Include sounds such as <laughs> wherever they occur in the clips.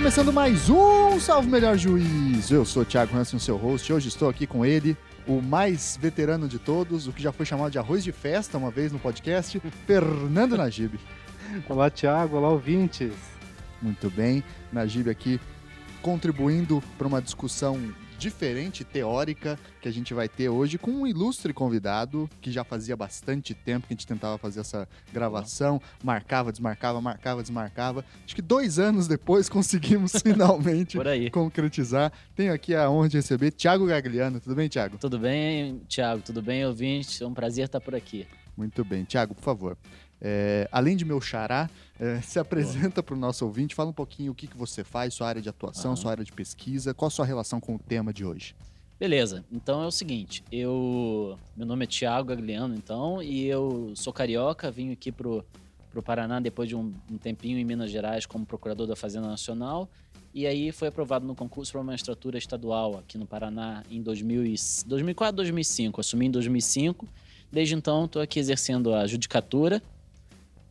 Começando mais um Salve Melhor Juiz. Eu sou o Thiago Hansen, seu host. Hoje estou aqui com ele, o mais veterano de todos, o que já foi chamado de arroz de festa uma vez no podcast, Fernando Najib. <laughs> Olá, Thiago. Olá, ouvintes. Muito bem, Najib aqui contribuindo para uma discussão diferente, teórica, que a gente vai ter hoje com um ilustre convidado que já fazia bastante tempo que a gente tentava fazer essa gravação, marcava, desmarcava, marcava, desmarcava. Acho que dois anos depois <laughs> conseguimos <laughs> finalmente concretizar. Tenho aqui a honra de receber Thiago Gagliano. Tudo bem, Thiago? Tudo bem, Thiago. Tudo bem, ouvinte? É um prazer estar por aqui. Muito bem. Thiago, por favor. É, além de meu xará, é, se apresenta para o nosso ouvinte, fala um pouquinho o que, que você faz, sua área de atuação, sua área de pesquisa, qual a sua relação com o tema de hoje. Beleza, então é o seguinte, eu. Meu nome é Thiago Gagliano, então, e eu sou carioca, vim aqui pro, pro Paraná depois de um, um tempinho em Minas Gerais como procurador da Fazenda Nacional. E aí foi aprovado no concurso para uma estrutura estadual aqui no Paraná em 2000 e, 2004, 2005. Assumi em 2005. Desde então estou aqui exercendo a judicatura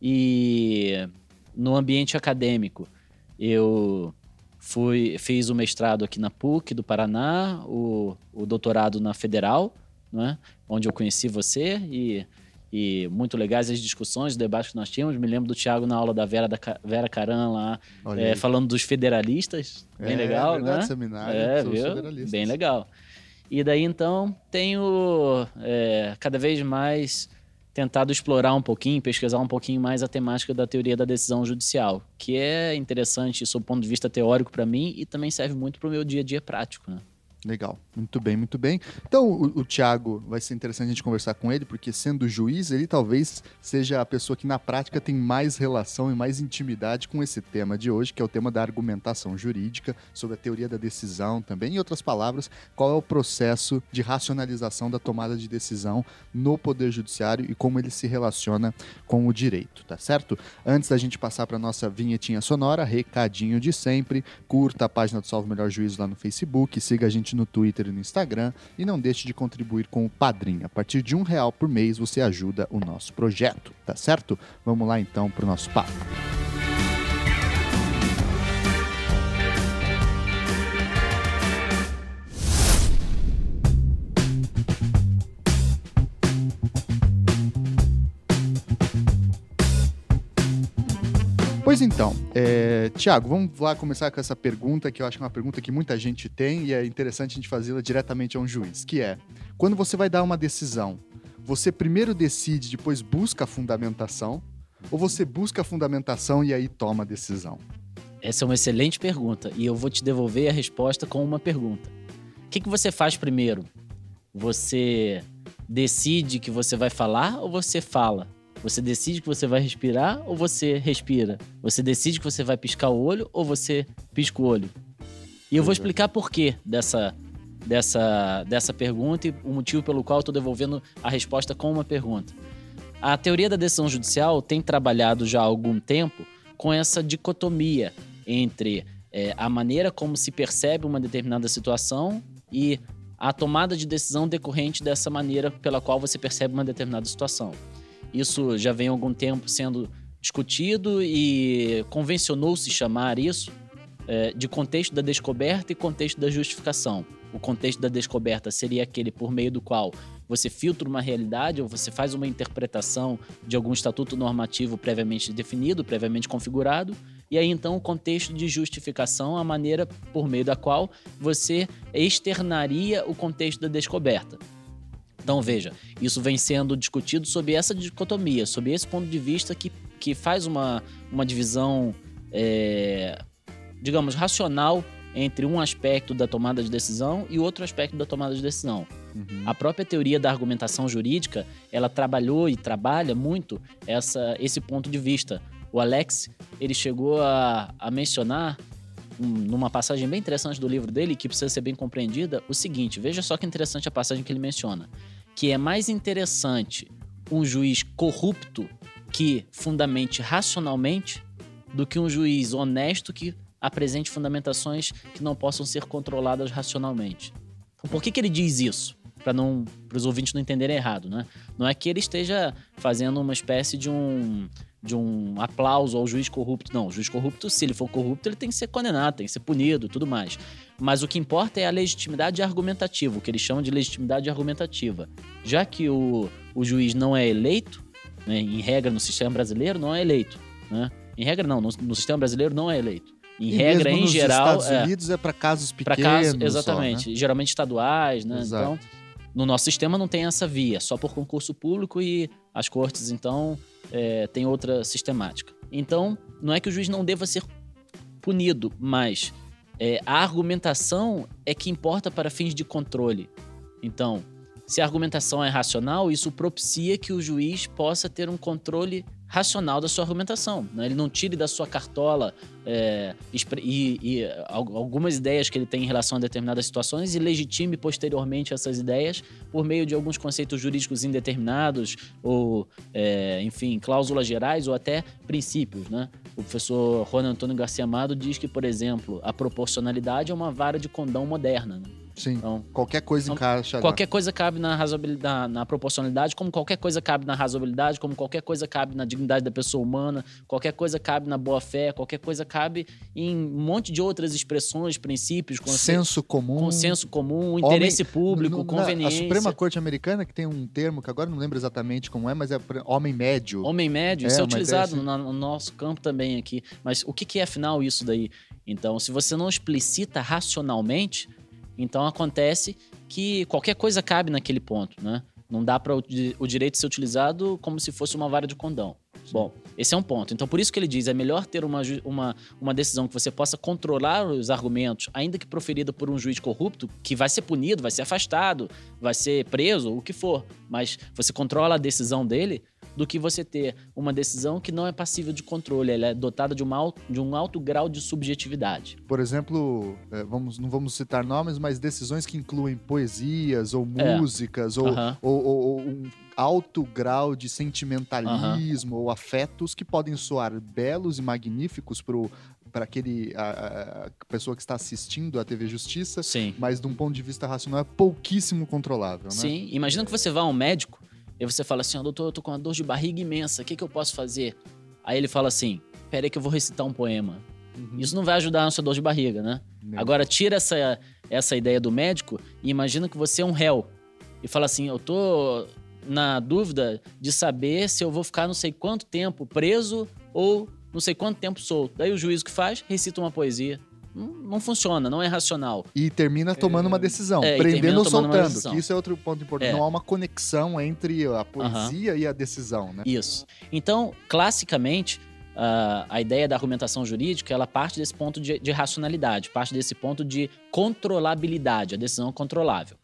e no ambiente acadêmico, eu fui fiz o mestrado aqui na PUC do Paraná, o, o doutorado na Federal, né, onde eu conheci você e, e muito legais as discussões, os debates que nós tínhamos. Me lembro do Tiago na aula da Vera, da Vera Caran lá, é, falando dos federalistas. Bem é, legal, é verdade, né? Seminário é, viu? Bem legal. E daí então tenho é, cada vez mais tentado explorar um pouquinho, pesquisar um pouquinho mais a temática da teoria da decisão judicial, que é interessante sob o ponto de vista teórico para mim e também serve muito para o meu dia a dia prático. Né? Legal, muito bem, muito bem. Então, o, o Tiago, vai ser interessante a gente conversar com ele, porque sendo juiz, ele talvez seja a pessoa que na prática tem mais relação e mais intimidade com esse tema de hoje, que é o tema da argumentação jurídica, sobre a teoria da decisão também. Em outras palavras, qual é o processo de racionalização da tomada de decisão no Poder Judiciário e como ele se relaciona com o direito, tá certo? Antes da gente passar para nossa vinhetinha sonora, recadinho de sempre, curta a página do Salve Melhor Juízo lá no Facebook, siga a gente gente no Twitter e no Instagram e não deixe de contribuir com o Padrim. A partir de um real por mês você ajuda o nosso projeto, tá certo? Vamos lá então para o nosso papo. Pois então, é, Tiago, vamos lá começar com essa pergunta, que eu acho que é uma pergunta que muita gente tem e é interessante a gente fazê-la diretamente a um juiz, que é, quando você vai dar uma decisão, você primeiro decide, depois busca a fundamentação, ou você busca a fundamentação e aí toma a decisão? Essa é uma excelente pergunta e eu vou te devolver a resposta com uma pergunta. O que, que você faz primeiro? Você decide que você vai falar ou você fala? Você decide que você vai respirar ou você respira? Você decide que você vai piscar o olho ou você pisca o olho? E eu vou explicar por quê dessa, dessa, dessa pergunta e o motivo pelo qual eu estou devolvendo a resposta com uma pergunta. A teoria da decisão judicial tem trabalhado já há algum tempo com essa dicotomia entre é, a maneira como se percebe uma determinada situação e a tomada de decisão decorrente dessa maneira pela qual você percebe uma determinada situação. Isso já vem há algum tempo sendo discutido e convencionou-se chamar isso é, de contexto da descoberta e contexto da justificação. O contexto da descoberta seria aquele por meio do qual você filtra uma realidade ou você faz uma interpretação de algum estatuto normativo previamente definido, previamente configurado, e aí então o contexto de justificação, a maneira por meio da qual você externaria o contexto da descoberta. Então veja, isso vem sendo discutido sob essa dicotomia, sob esse ponto de vista que, que faz uma, uma divisão, é, digamos, racional entre um aspecto da tomada de decisão e outro aspecto da tomada de decisão. Uhum. A própria teoria da argumentação jurídica, ela trabalhou e trabalha muito essa, esse ponto de vista. O Alex, ele chegou a, a mencionar numa passagem bem interessante do livro dele, que precisa ser bem compreendida, o seguinte: veja só que interessante a passagem que ele menciona que é mais interessante um juiz corrupto que fundamente racionalmente do que um juiz honesto que apresente fundamentações que não possam ser controladas racionalmente. Então, por que, que ele diz isso? Para os ouvintes não entenderem errado, né? Não é que ele esteja fazendo uma espécie de um de um aplauso ao juiz corrupto. Não, o juiz corrupto, se ele for corrupto, ele tem que ser condenado, tem que ser punido tudo mais. Mas o que importa é a legitimidade argumentativa, o que eles chamam de legitimidade argumentativa. Já que o, o juiz não é eleito, né, em regra no sistema brasileiro, não é eleito. Né? Em regra, não, no, no sistema brasileiro não é eleito. Em E regra, em nos geral. Estados é, Unidos é para casos pequenos. casos, só, exatamente. né? Geralmente estaduais, né? Exato. Então, no nosso sistema não tem essa via, só por concurso público e as cortes, então, é, tem outra sistemática. Então, não é que o juiz não deva ser punido, mas é, a argumentação é que importa para fins de controle. Então, se a argumentação é racional, isso propicia que o juiz possa ter um controle racional da sua argumentação. Né? Ele não tire da sua cartola é, e, e al- algumas ideias que ele tem em relação a determinadas situações e legitime posteriormente essas ideias por meio de alguns conceitos jurídicos indeterminados ou, é, enfim, cláusulas gerais ou até princípios. Né? O professor Juan Antônio Garcia Amado diz que, por exemplo, a proporcionalidade é uma vara de condão moderna. né? Sim. Então, Qualquer coisa Então, encaixa. lá. Qualquer coisa cabe na razoabilidade, na proporcionalidade, como qualquer coisa cabe na razoabilidade, como qualquer coisa cabe na dignidade da pessoa humana, qualquer coisa cabe na boa-fé, qualquer coisa cabe em um monte de outras expressões, princípios, conce- Senso comum. consenso comum, interesse público, No- conveniência. A Suprema Corte Americana, que tem um termo que agora não lembro exatamente como é, mas é homem médio. Homem médio, É, isso é uma utilizado ideia no, no nosso campo também aqui. Mas o que, que é afinal isso daí? Então, se você não explicita racionalmente, então acontece que qualquer coisa cabe naquele ponto, né? Não dá para o, di- o direito ser utilizado como se fosse uma vara de condão. Bom, esse é um ponto. Então, por isso que ele diz, é melhor ter uma, uma, uma decisão que você possa controlar os argumentos, ainda que proferida por um juiz corrupto, que vai ser punido, vai ser afastado, vai ser preso, o que for. Mas você controla a decisão dele, do que você ter uma decisão que não é passível de controle, ela é dotada de, uma, de um alto grau de subjetividade. Por exemplo, é, vamos, não vamos citar nomes, mas decisões que incluem poesias ou É. músicas ou, Aham. ou- ou- ou um alto grau de sentimentalismo ou afetos que podem soar belos e magníficos para aquele a, a- a pessoa que está assistindo à TV Justiça, Sim. mas de um ponto de vista racional é pouquíssimo controlável, né? Sim, imagina que você vá a um médico e você fala assim, ó, doutor, eu tô com uma dor de barriga imensa, o que, que eu posso fazer? Aí ele fala assim, peraí que eu vou recitar um poema. Uhum. Isso não vai ajudar na sua dor de barriga, né? Não. Agora, tira essa, essa ideia do médico e imagina que você é um réu. E fala assim: eu tô na dúvida de saber se eu vou ficar não sei quanto tempo preso ou não sei quanto tempo solto. Daí o juiz o que faz? Recita uma poesia. Não, funciona, não é racional. E termina tomando uma decisão, É, prendendo ou soltando, que isso é outro ponto importante. É. Não há uma conexão entre a poesia e a decisão, né? Isso. Então, classicamente, a- a ideia da argumentação jurídica, ela parte desse ponto de, de racionalidade, parte desse ponto de controlabilidade, a decisão controlável.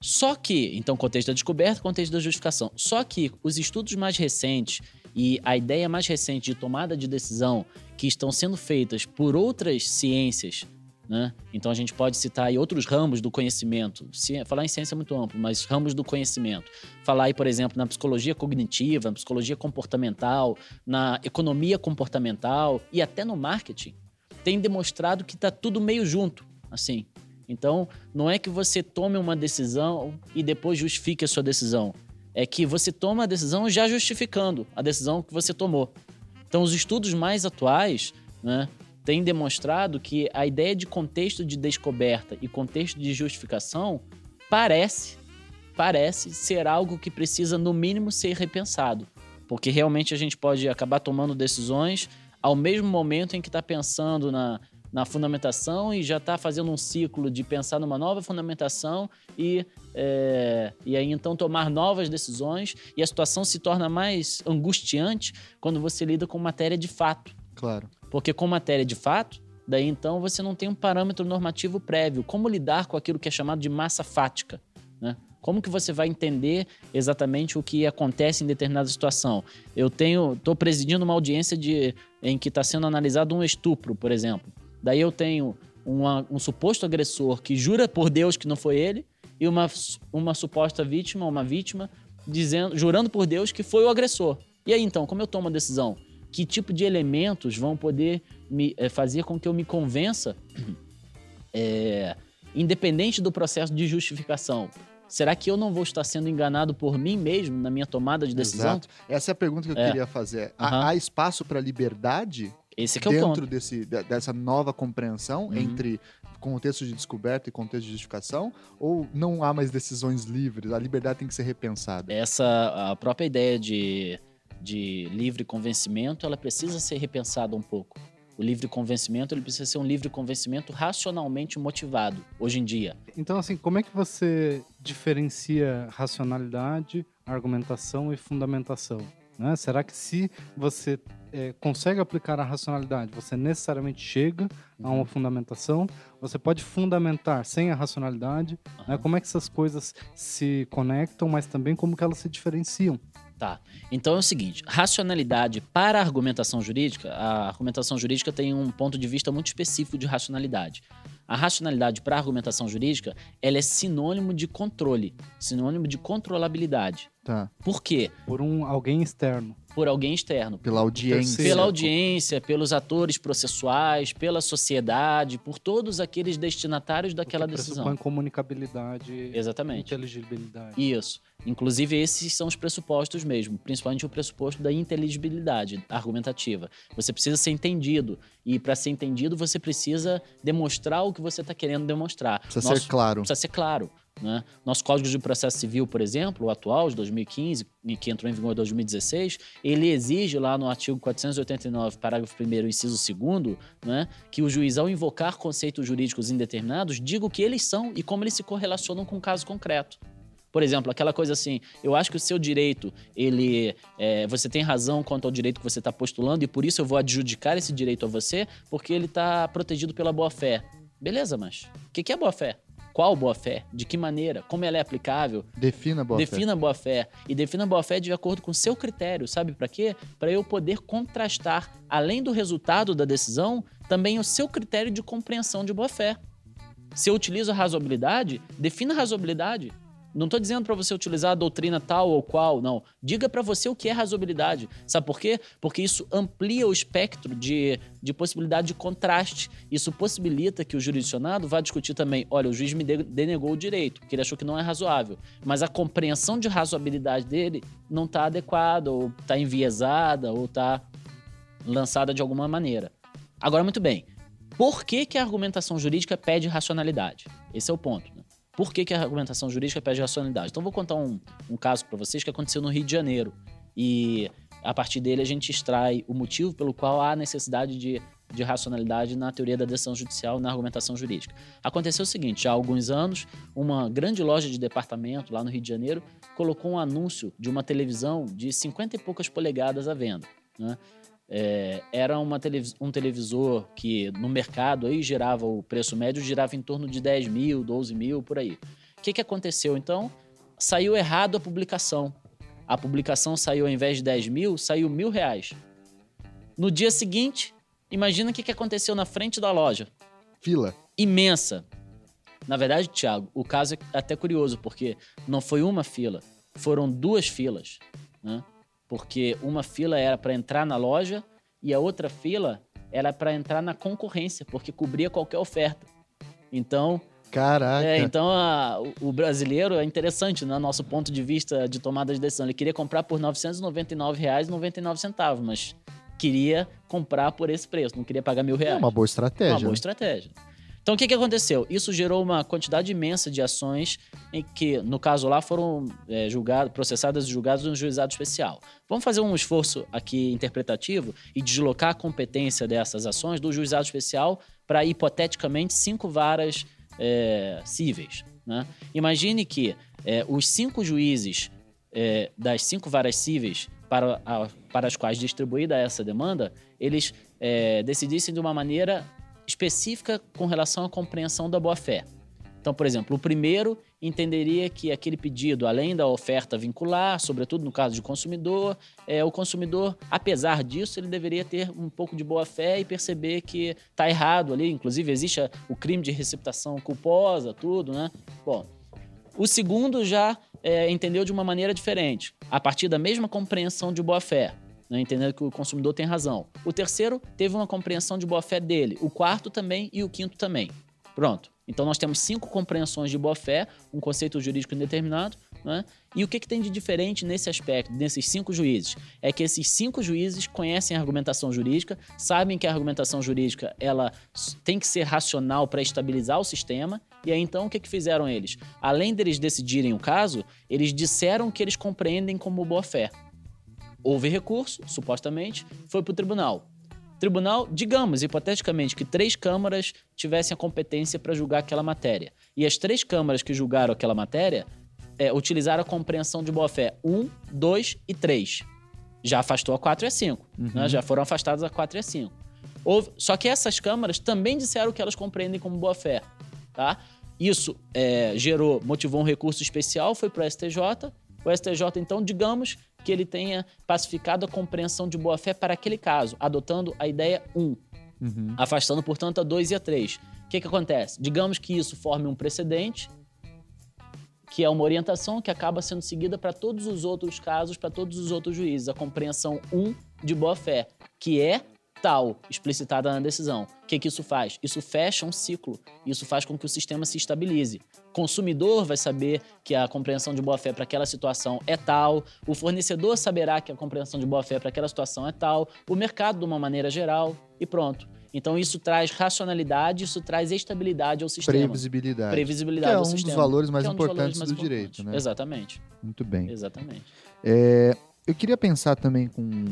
Só que, então, contexto da descoberta, contexto da justificação. Só que os estudos mais recentes e a ideia mais recente de tomada de decisão que estão sendo feitas por outras ciências, né? Então a gente pode citar aí outros ramos do conhecimento. Ci- Falar em ciência é muito amplo, mas ramos do conhecimento. Falar aí, por exemplo, na psicologia cognitiva, na psicologia comportamental, na economia comportamental e até no marketing, tem demonstrado que está tudo meio junto, assim. Então, não é que você tome uma decisão e depois justifique a sua decisão. É que você toma a decisão já justificando a decisão que você tomou. Então, os estudos mais atuais né, têm demonstrado que a ideia de contexto de descoberta e contexto de justificação parece, parece ser algo que precisa, no mínimo, ser repensado. Porque realmente a gente pode acabar tomando decisões ao mesmo momento em que está pensando na, na fundamentação e já está fazendo um ciclo de pensar numa nova fundamentação e, é, e aí então tomar novas decisões e a situação se torna mais angustiante quando você lida com matéria de fato. Claro. Porque com matéria de fato, daí então você não tem um parâmetro normativo prévio. Como lidar com aquilo que é chamado de massa fática? Né? Como que você vai entender exatamente o que acontece em determinada situação? Eu tenho, estou presidindo uma audiência de, em que está sendo analisado um estupro, por exemplo. Daí eu tenho uma- um suposto agressor que jura por Deus que não foi ele e uma, uma suposta vítima, uma vítima, dizendo, jurando por Deus que foi o agressor. E aí então, como eu tomo a decisão? Que tipo de elementos vão poder me eh, fazer com que eu me convença, <clears throat> eh, independente do processo de justificação, Será que eu não vou estar sendo enganado por mim mesmo na minha tomada de decisão? Exato. Essa é a pergunta que eu É. queria fazer. Há- Aham. Há, espaço para liberdade Esse que é o dentro ponto. desse, de- dessa nova compreensão Uhum. entre contexto de descoberta e contexto de justificação? Ou não há mais decisões livres? A liberdade tem que ser repensada? Essa a própria ideia de, de livre convencimento, ela precisa ser repensada um pouco. O livre convencimento, ele precisa ser um livre convencimento racionalmente motivado, hoje em dia. Então, assim, como é que você diferencia racionalidade, argumentação e fundamentação? né? Será que se você é, consegue aplicar a racionalidade, você necessariamente chega a Uhum. uma fundamentação? Você pode fundamentar sem a racionalidade? né? Como é que essas coisas se conectam, mas também como que elas se diferenciam? Tá. Então é o seguinte: racionalidade para a argumentação jurídica, a argumentação jurídica tem um ponto de vista muito específico de racionalidade. A racionalidade para a argumentação jurídica, ela é sinônimo de controle, sinônimo de controlabilidade. Tá. Por quê? Por um alguém externo. Por alguém externo. Pela audiência. Pela audiência, pelos atores processuais, pela sociedade, por todos aqueles destinatários daquela o que decisão. pressupõe comunicabilidade, Exatamente. inteligibilidade. Isso. Inclusive, esses são os pressupostos mesmo, principalmente o pressuposto da inteligibilidade argumentativa. Você precisa ser entendido. E para ser entendido, você precisa demonstrar o que você está querendo demonstrar. Precisa Nosso- ser claro. Precisa ser claro. Né? Nosso Código de Processo Civil, por exemplo, o atual, de 2015, e que entrou em vigor em 2016, ele exige lá no artigo 489, parágrafo 1 inciso 2 né, que o juiz, ao invocar conceitos jurídicos indeterminados, diga o que eles são e como eles se correlacionam com o caso concreto. Por exemplo, aquela coisa assim, eu acho que o seu direito, ele, é, você tem razão quanto ao direito que você está postulando e por isso eu vou adjudicar esse direito a você, porque ele está protegido pela boa-fé. Beleza, mas o que, que é boa-fé? Qual boa-fé? De que maneira? Como ela é aplicável? Defina a boa defina a boa-fé. E defina a boa-fé de acordo com o seu critério, sabe para quê? Para eu poder contrastar, além do resultado da decisão, também o seu critério de compreensão de boa-fé. Se eu utilizo a razoabilidade, defina a razoabilidade. Não estou dizendo para você utilizar a doutrina tal ou qual, não. Diga para você o que é razoabilidade. Sabe por quê? Porque isso amplia o espectro de, de possibilidade de contraste. Isso possibilita que o jurisdicionado vá discutir também: olha, o juiz me de- denegou o direito, porque ele achou que não é razoável. Mas a compreensão de razoabilidade dele não está adequada, ou está enviesada, ou está lançada de alguma maneira. Agora, muito bem. Por que, que a argumentação jurídica pede racionalidade? Esse é o ponto. Por que, que a argumentação jurídica pede racionalidade? Então, vou contar um, um caso para vocês que aconteceu no Rio de Janeiro. E a partir dele a gente extrai o motivo pelo qual há necessidade de, de racionalidade na teoria da decisão judicial na argumentação jurídica. Aconteceu o seguinte: há alguns anos, uma grande loja de departamento lá no Rio de Janeiro colocou um anúncio de uma televisão de 50 e poucas polegadas à venda. Né? É, era uma televis- um televisor que no mercado aí girava o preço médio, girava em torno de 10 mil, 12 mil, por aí. O que, que aconteceu então? Saiu errado a publicação. A publicação saiu, ao invés de 10 mil, saiu mil reais. No dia seguinte, imagina o que, que aconteceu na frente da loja. Fila. Imensa. Na verdade, Thiago, o caso é até curioso, porque não foi uma fila, foram duas filas. Né? Porque uma fila era para entrar na loja e a outra fila era para entrar na concorrência, porque cobria qualquer oferta. Então, Caraca. é, então a- o- brasileiro é interessante, né? Nosso ponto de vista de tomada de decisão. Ele queria comprar por R$ 999,99, mas queria comprar por esse preço, não queria pagar mil É reais. uma boa estratégia. Uma boa estratégia. Então, o que, que aconteceu? Isso gerou uma quantidade imensa de ações em que, no caso lá, foram é, julgadas, processadas e julgadas no juizado especial. Vamos fazer um esforço aqui interpretativo e deslocar a competência dessas ações do juizado especial para, hipoteticamente, cinco varas é, cíveis. Né? Imagine que é, os cinco juízes é, das cinco varas cíveis para, a- para as quais distribuída essa demanda, eles é, decidissem de uma maneira específica com relação à compreensão da boa-fé. Então, por exemplo, o primeiro entenderia que aquele pedido, além da oferta vincular, sobretudo no caso de consumidor, é, o consumidor, apesar disso, ele deveria ter um pouco de boa-fé e perceber que está errado ali. Inclusive, existe o crime de receptação culposa, tudo, né? Bom, o segundo já é, entendeu de uma maneira diferente, a partir da mesma compreensão de boa-fé, né, entendendo que o consumidor tem razão. O terceiro teve uma compreensão de boa-fé dele, o quarto também e o quinto também. Pronto. Então nós temos cinco compreensões de boa-fé, um conceito jurídico indeterminado, né? E o que, que tem de diferente nesse aspecto, nesses cinco juízes? É que esses cinco juízes conhecem a argumentação jurídica, sabem que a argumentação jurídica ela tem que ser racional para estabilizar o sistema, e aí então o que, que fizeram eles? Além deles decidirem o caso, eles disseram que eles compreendem como boa-fé. Houve recurso, supostamente, foi para o tribunal tribunal, digamos, hipoteticamente, que três câmaras tivessem a competência para julgar aquela matéria. E as três câmaras que julgaram aquela matéria é, utilizaram a compreensão de boa-fé 1, 2 e 3. Já afastou a 4 e a 5. Uhum. Né? Já foram afastadas a 4 e a 5. Houve, só que essas câmaras também disseram que elas compreendem como boa-fé. Tá? Isso é, gerou, motivou um recurso especial, foi para o STJ. O STJ, então, digamos que ele tenha pacificado a compreensão de boa-fé para aquele caso, adotando a ideia 1, uhum. afastando, portanto, a 2 e a 3. O que, que acontece? Digamos que isso forme um precedente, que é uma orientação que acaba sendo seguida para todos os outros casos, para todos os outros juízes, a compreensão 1 de boa-fé, que é tal explicitada na decisão. O que, que isso faz? Isso fecha um ciclo. Isso faz com que o sistema se estabilize. O consumidor vai saber que a compreensão de boa-fé para aquela situação é tal, o fornecedor saberá que a compreensão de boa-fé para aquela situação é tal, o mercado de uma maneira geral e pronto. Então isso traz racionalidade, isso traz estabilidade ao sistema. Previsibilidade. Previsibilidade que é um sistema. dos valores mais é um importantes valores mais do importantes. direito, né? Exatamente. Muito bem. Exatamente. É, eu queria pensar também com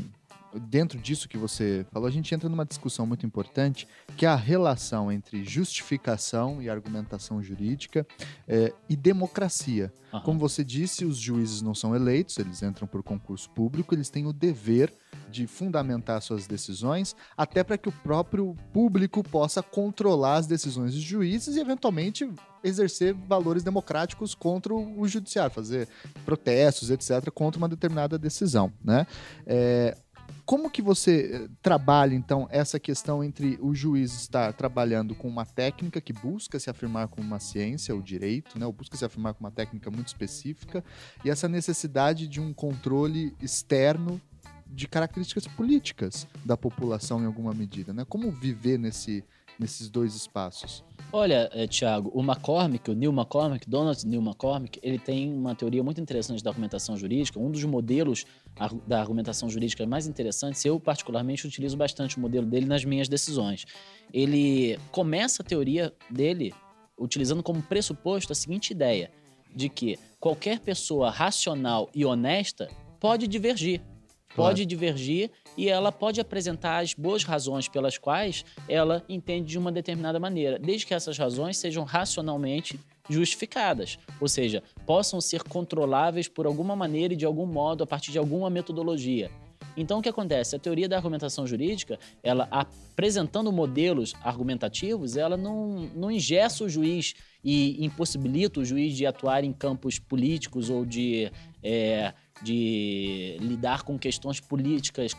dentro disso que você falou, a gente entra numa discussão muito importante, que é a relação entre justificação e argumentação jurídica é, e democracia. Uhum. Como você disse, os juízes não são eleitos, eles entram por concurso público, eles têm o dever de fundamentar suas decisões, até para que o próprio público possa controlar as decisões dos juízes e, eventualmente, exercer valores democráticos contra o judiciário, fazer protestos, etc., contra uma determinada decisão. Né? É, como que você eh, trabalha, então, essa questão entre o juiz estar trabalhando com uma técnica que busca se afirmar como uma ciência, o direito, né, ou busca se afirmar com uma técnica muito específica, e essa necessidade de um controle externo de características políticas da população em alguma medida, né? Como viver nesse, nesses dois espaços? Olha, é, Tiago, o McCormick, o Neil McCormick, Donald Neil McCormick, ele tem uma teoria muito interessante da argumentação jurídica. Um dos modelos da argumentação jurídica mais interessantes, eu particularmente utilizo bastante o modelo dele nas minhas decisões. Ele começa a teoria dele utilizando como pressuposto a seguinte ideia: de que qualquer pessoa racional e honesta pode divergir. Claro. Pode divergir e ela pode apresentar as boas razões pelas quais ela entende de uma determinada maneira, desde que essas razões sejam racionalmente justificadas, ou seja, possam ser controláveis por alguma maneira e de algum modo a partir de alguma metodologia. Então o que acontece? A teoria da argumentação jurídica, ela apresentando modelos argumentativos, ela não, não ingessa o juiz e impossibilita o juiz de atuar em campos políticos ou de, é, de lidar com questões políticas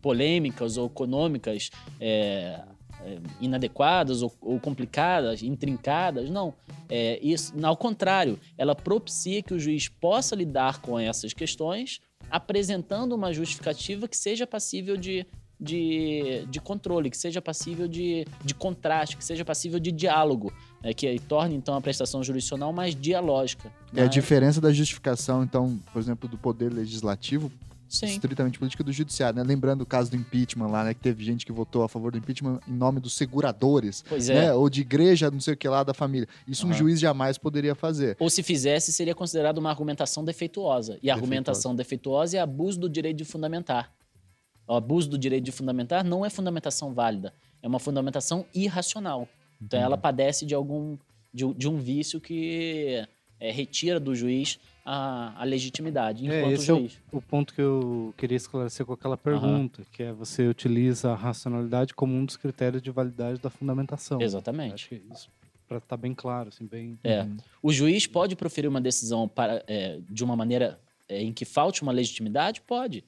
polêmicas ou econômicas é, é, inadequadas ou, ou, complicadas, intrincadas. Não. É, isso, ao contrário, ela propicia que o juiz possa lidar com essas questões apresentando uma justificativa que seja passível de, de, de controle, que seja passível de, de contraste, que seja passível de diálogo, é, que torne então a prestação jurisdicional mais dialógica. É a diferença da justificação, então, por exemplo, do poder legislativo Sim. estritamente política do judiciário, né? Lembrando o caso do impeachment lá, né? Que teve gente que votou a favor do impeachment em nome dos seguradores, pois né? É. Ou de igreja, não sei o que lá, da família. Isso uhum. um juiz jamais poderia fazer. Ou se fizesse, seria considerado uma argumentação defeituosa. E a argumentação defeituosa é abuso do direito de fundamentar. O abuso do direito de fundamentar não é fundamentação válida, é uma fundamentação irracional. Então ela padece de algum de, de um vício que é, retira do juiz a, a legitimidade é, esse juiz. É o, o, ponto que eu queria esclarecer com aquela pergunta, uhum. que é você utiliza a racionalidade como um dos critérios de validade da fundamentação. Exatamente. Acho que isso para estar tá bem claro, assim, bem. É. Uhum. O juiz pode proferir uma decisão para, é, de uma maneira é, em que falte uma legitimidade? Pode.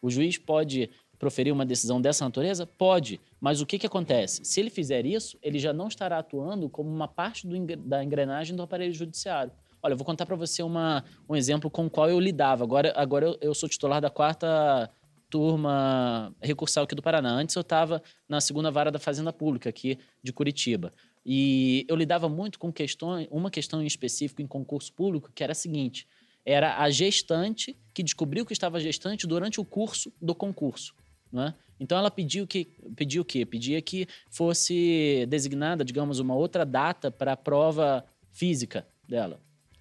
O juiz pode proferir uma decisão dessa natureza? Pode. Mas o que, que acontece? Se ele fizer isso, ele já não estará atuando como uma parte do, da engrenagem do aparelho judiciário. Olha, eu vou contar para você uma, um exemplo com o qual eu lidava. Agora, agora eu, eu sou titular da quarta turma recursal aqui do Paraná. Antes eu estava na segunda vara da Fazenda Pública aqui de Curitiba. E eu lidava muito com questões, uma questão em específico em concurso público, que era a seguinte: era a gestante que descobriu que estava gestante durante o curso do concurso. Né? Então ela pediu que pediu o quê? Pedia que fosse designada, digamos, uma outra data para a prova física dela.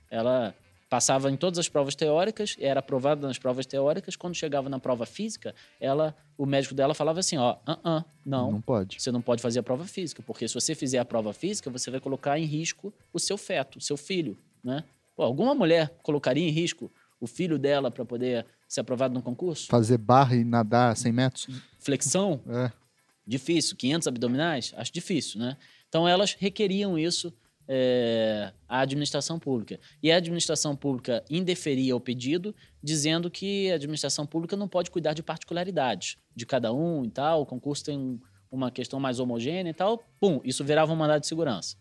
Ela passava em todas as provas teóricas, era aprovada nas provas teóricas. Quando chegava na prova física, ela, o médico dela falava assim, ó, uh -uh, não, Não pode. você não pode fazer a prova física, porque se você fizer a prova física, você vai colocar em risco o seu feto, o seu filho, né? Pô, alguma mulher colocaria em risco o filho dela para poder ser aprovado no concurso? Fazer barra e nadar 100 metros? Flexão, É. difícil. 500 abdominais, acho difícil, né? Então elas requeriam isso é, à administração pública. E a administração pública indeferia o pedido, dizendo que a administração pública não pode cuidar de particularidades de cada um e tal. O concurso tem um- uma questão mais homogênea e tal. Pum, isso virava um mandado de segurança.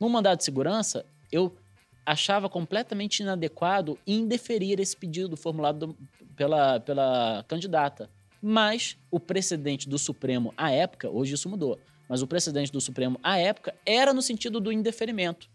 No mandado de segurança, eu achava completamente inadequado indeferir esse pedido formulado do- pela, pela candidata. Mas o precedente do Supremo à época, hoje isso mudou, mas o precedente do Supremo à época era no sentido do indeferimento.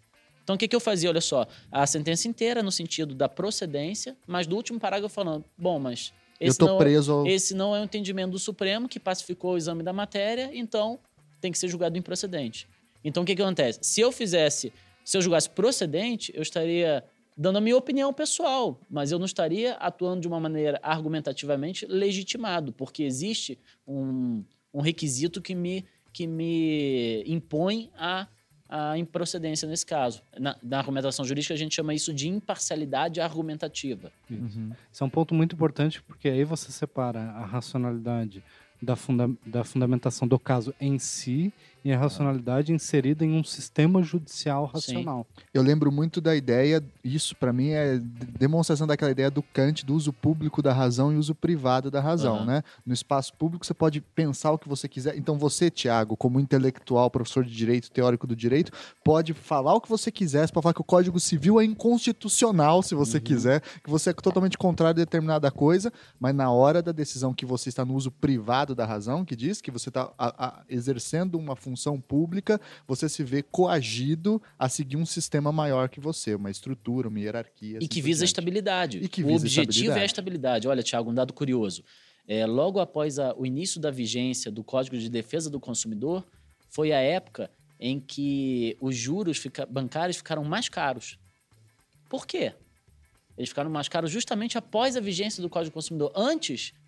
Então o que, que eu fazia? Olha só, a sentença inteira no sentido da procedência, mas do último parágrafo falando, bom, mas esse não, ao... esse não é o entendimento do Supremo, que pacificou o exame da matéria, então tem que ser julgado improcedente. Então o que, que acontece? Se eu fizesse, se eu julgasse procedente, eu estaria dando a minha opinião pessoal, mas eu não estaria atuando de uma maneira argumentativamente legitimado, porque existe um, um requisito que me, que me impõe a, a improcedência nesse caso. Na, na argumentação jurídica, a gente chama isso de imparcialidade argumentativa. Uhum. Isso é um ponto muito importante, porque aí você separa a racionalidade da, funda da fundamentação do caso em si e a racionalidade inserida em um sistema judicial racional. Eu lembro muito da ideia, isso pra mim é de- demonstração daquela ideia do Kant, do uso público da razão e uso privado da razão, Aham. né? No espaço público você pode pensar o que você quiser. Então você, Tiago, como intelectual, professor de direito, teórico do direito, pode falar o que você quiser, você pode falar que o Código Civil é inconstitucional, se você quiser, que você é totalmente contrário a determinada coisa, mas na hora da decisão que você está no uso privado da razão, que diz que você está a- a- exercendo uma função pública, você se vê coagido a seguir um sistema maior que você, uma estrutura, uma hierarquia. E assim que visa a estabilidade. E que o objetivo é estabilidade. a estabilidade. Olha, Tiago, um dado curioso. É, logo após a- o início da vigência do Código de Defesa do Consumidor, foi a época em que os juros fica- bancários ficaram mais caros. Por quê? Eles ficaram mais caros justamente após a vigência do Código do Consumidor. Antes, é,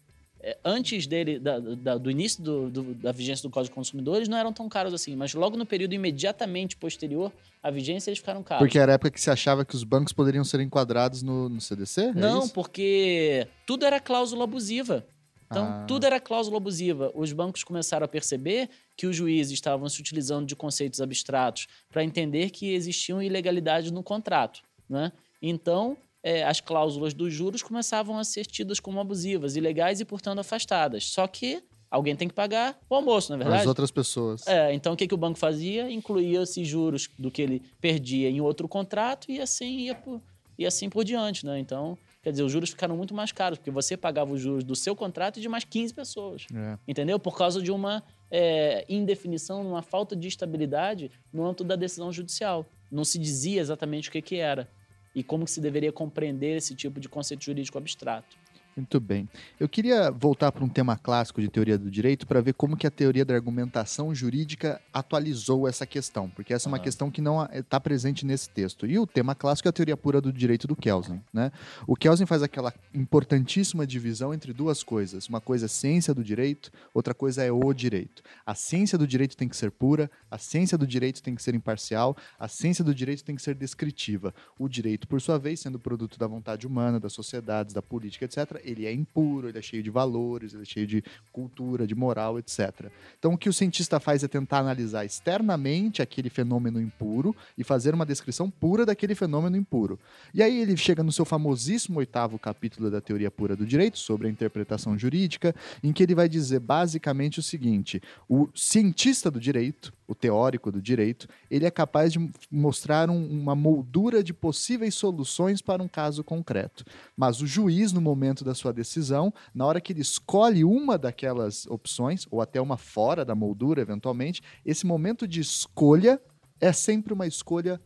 antes dele, da- da- do início do- do- da vigência do Código do Consumidor, eles não eram tão caros assim. Mas logo no período imediatamente posterior à vigência, eles ficaram caros. Porque era a época que se achava que os bancos poderiam ser enquadrados no, no CDC? É Não, isso? porque tudo era cláusula abusiva. Então, Ah. tudo era cláusula abusiva. Os bancos começaram a perceber que os juízes estavam se utilizando de conceitos abstratos para entender que existiam ilegalidades no contrato. Né? Então, eh, as cláusulas dos juros começavam a ser tidas como abusivas, ilegais e, portanto, afastadas. Só que alguém tem que pagar o almoço, não é verdade? As outras pessoas. É, então o que, que o banco fazia? Incluía esses juros do que ele perdia em outro contrato e assim ia por, e assim por diante, né? Então, quer dizer, os juros ficaram muito mais caros, porque você pagava os juros do seu contrato e de mais 15 pessoas. É. Entendeu? Por causa de uma é, indefinição, uma falta de estabilidade no âmbito da decisão judicial. Não se dizia exatamente o que, que era e como que se deveria compreender esse tipo de conceito jurídico abstrato. Muito bem. Eu queria voltar para um tema clássico de teoria do direito para ver como que a teoria da argumentação jurídica atualizou essa questão, porque essa é uma Aham. questão que não está presente nesse texto. E o tema clássico é a teoria pura do direito do Kelsen. Né? O Kelsen faz aquela importantíssima divisão entre duas coisas. Uma coisa é ciência do direito, outra coisa é o direito. A ciência do direito tem que ser pura, a ciência do direito tem que ser imparcial, a ciência do direito tem que ser descritiva. O direito, por sua vez, sendo produto da vontade humana, das sociedades, da política, etc., ele é impuro, ele é cheio de valores, ele é cheio de cultura, de moral, etc. Então, o que o cientista faz é tentar analisar externamente aquele fenômeno impuro e fazer uma descrição pura daquele fenômeno impuro. E aí ele chega no seu famosíssimo oitavo capítulo da teoria pura do direito, sobre a interpretação jurídica, em que ele vai dizer basicamente o seguinte: o cientista do direito, o teórico do direito, ele é capaz de mostrar um- uma moldura de possíveis soluções para um caso concreto. Mas o juiz, no momento da sua decisão, na hora que ele escolhe uma daquelas opções, ou até uma fora da moldura, eventualmente, esse momento de escolha é sempre uma escolha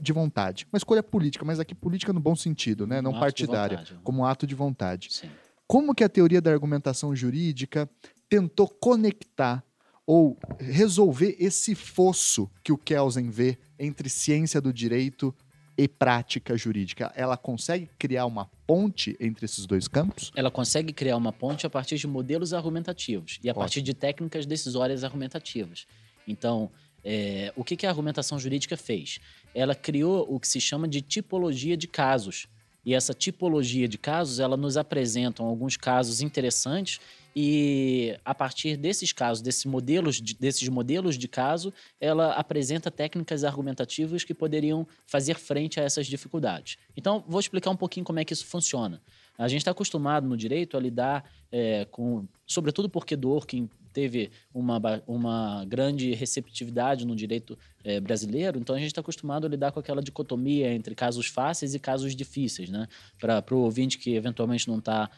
de vontade. Uma escolha política, mas aqui política no bom sentido, né? Não partidária, vontade. como um ato de vontade. Sim. Como que a teoria da argumentação jurídica tentou conectar ou resolver esse fosso que o Kelsen vê entre ciência do direito e prática jurídica? Ela consegue criar uma ponte entre esses dois campos? Ela consegue criar uma ponte a partir de modelos argumentativos e a Ótimo. partir de técnicas decisórias argumentativas. Então, é, o que, que a argumentação jurídica fez? Ela criou o que se chama de tipologia de casos. E essa tipologia de casos, ela nos apresenta alguns casos interessantes e a partir desses casos, desses modelos de, desses modelos de caso, ela apresenta técnicas argumentativas que poderiam fazer frente a essas dificuldades. Então, vou explicar um pouquinho como é que isso funciona. A gente está acostumado no direito a lidar é, com, sobretudo porque Dworkin teve uma, uma grande receptividade no direito é, brasileiro, então a gente está acostumado a lidar com aquela dicotomia entre casos fáceis e casos difíceis, né? Para o ouvinte que eventualmente não está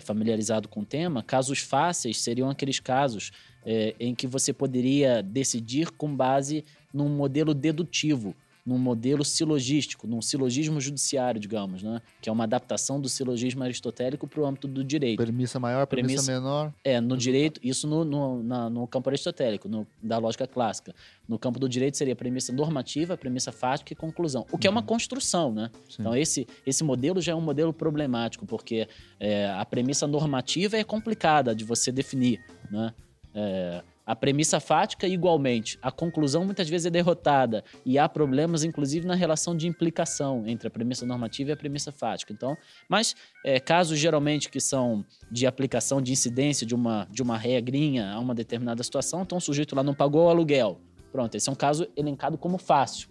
familiarizado com o tema, casos fáceis seriam aqueles casos é, em que você poderia decidir com base num modelo dedutivo, num modelo silogístico, num silogismo judiciário, digamos, né? Que é uma adaptação do silogismo aristotélico para o âmbito do direito. Premissa maior, premissa, Premissa- menor. É, no direito, isso no, no, na- no campo aristotélico, no- da lógica clássica. No campo do direito seria premissa normativa, premissa fática e conclusão. O que é uma construção, né? Sim. Então, esse, esse modelo já é um modelo problemático, porque é, a premissa normativa é complicada de você definir, né? É, a premissa fática, igualmente. A conclusão muitas vezes é derrotada e há problemas, inclusive, na relação de implicação entre a premissa normativa e a premissa fática. Então, mas é, casos geralmente que são de aplicação de incidência de uma, de uma regrinha a uma determinada situação, então o sujeito lá não pagou o aluguel. Pronto, esse é um caso elencado como fácil.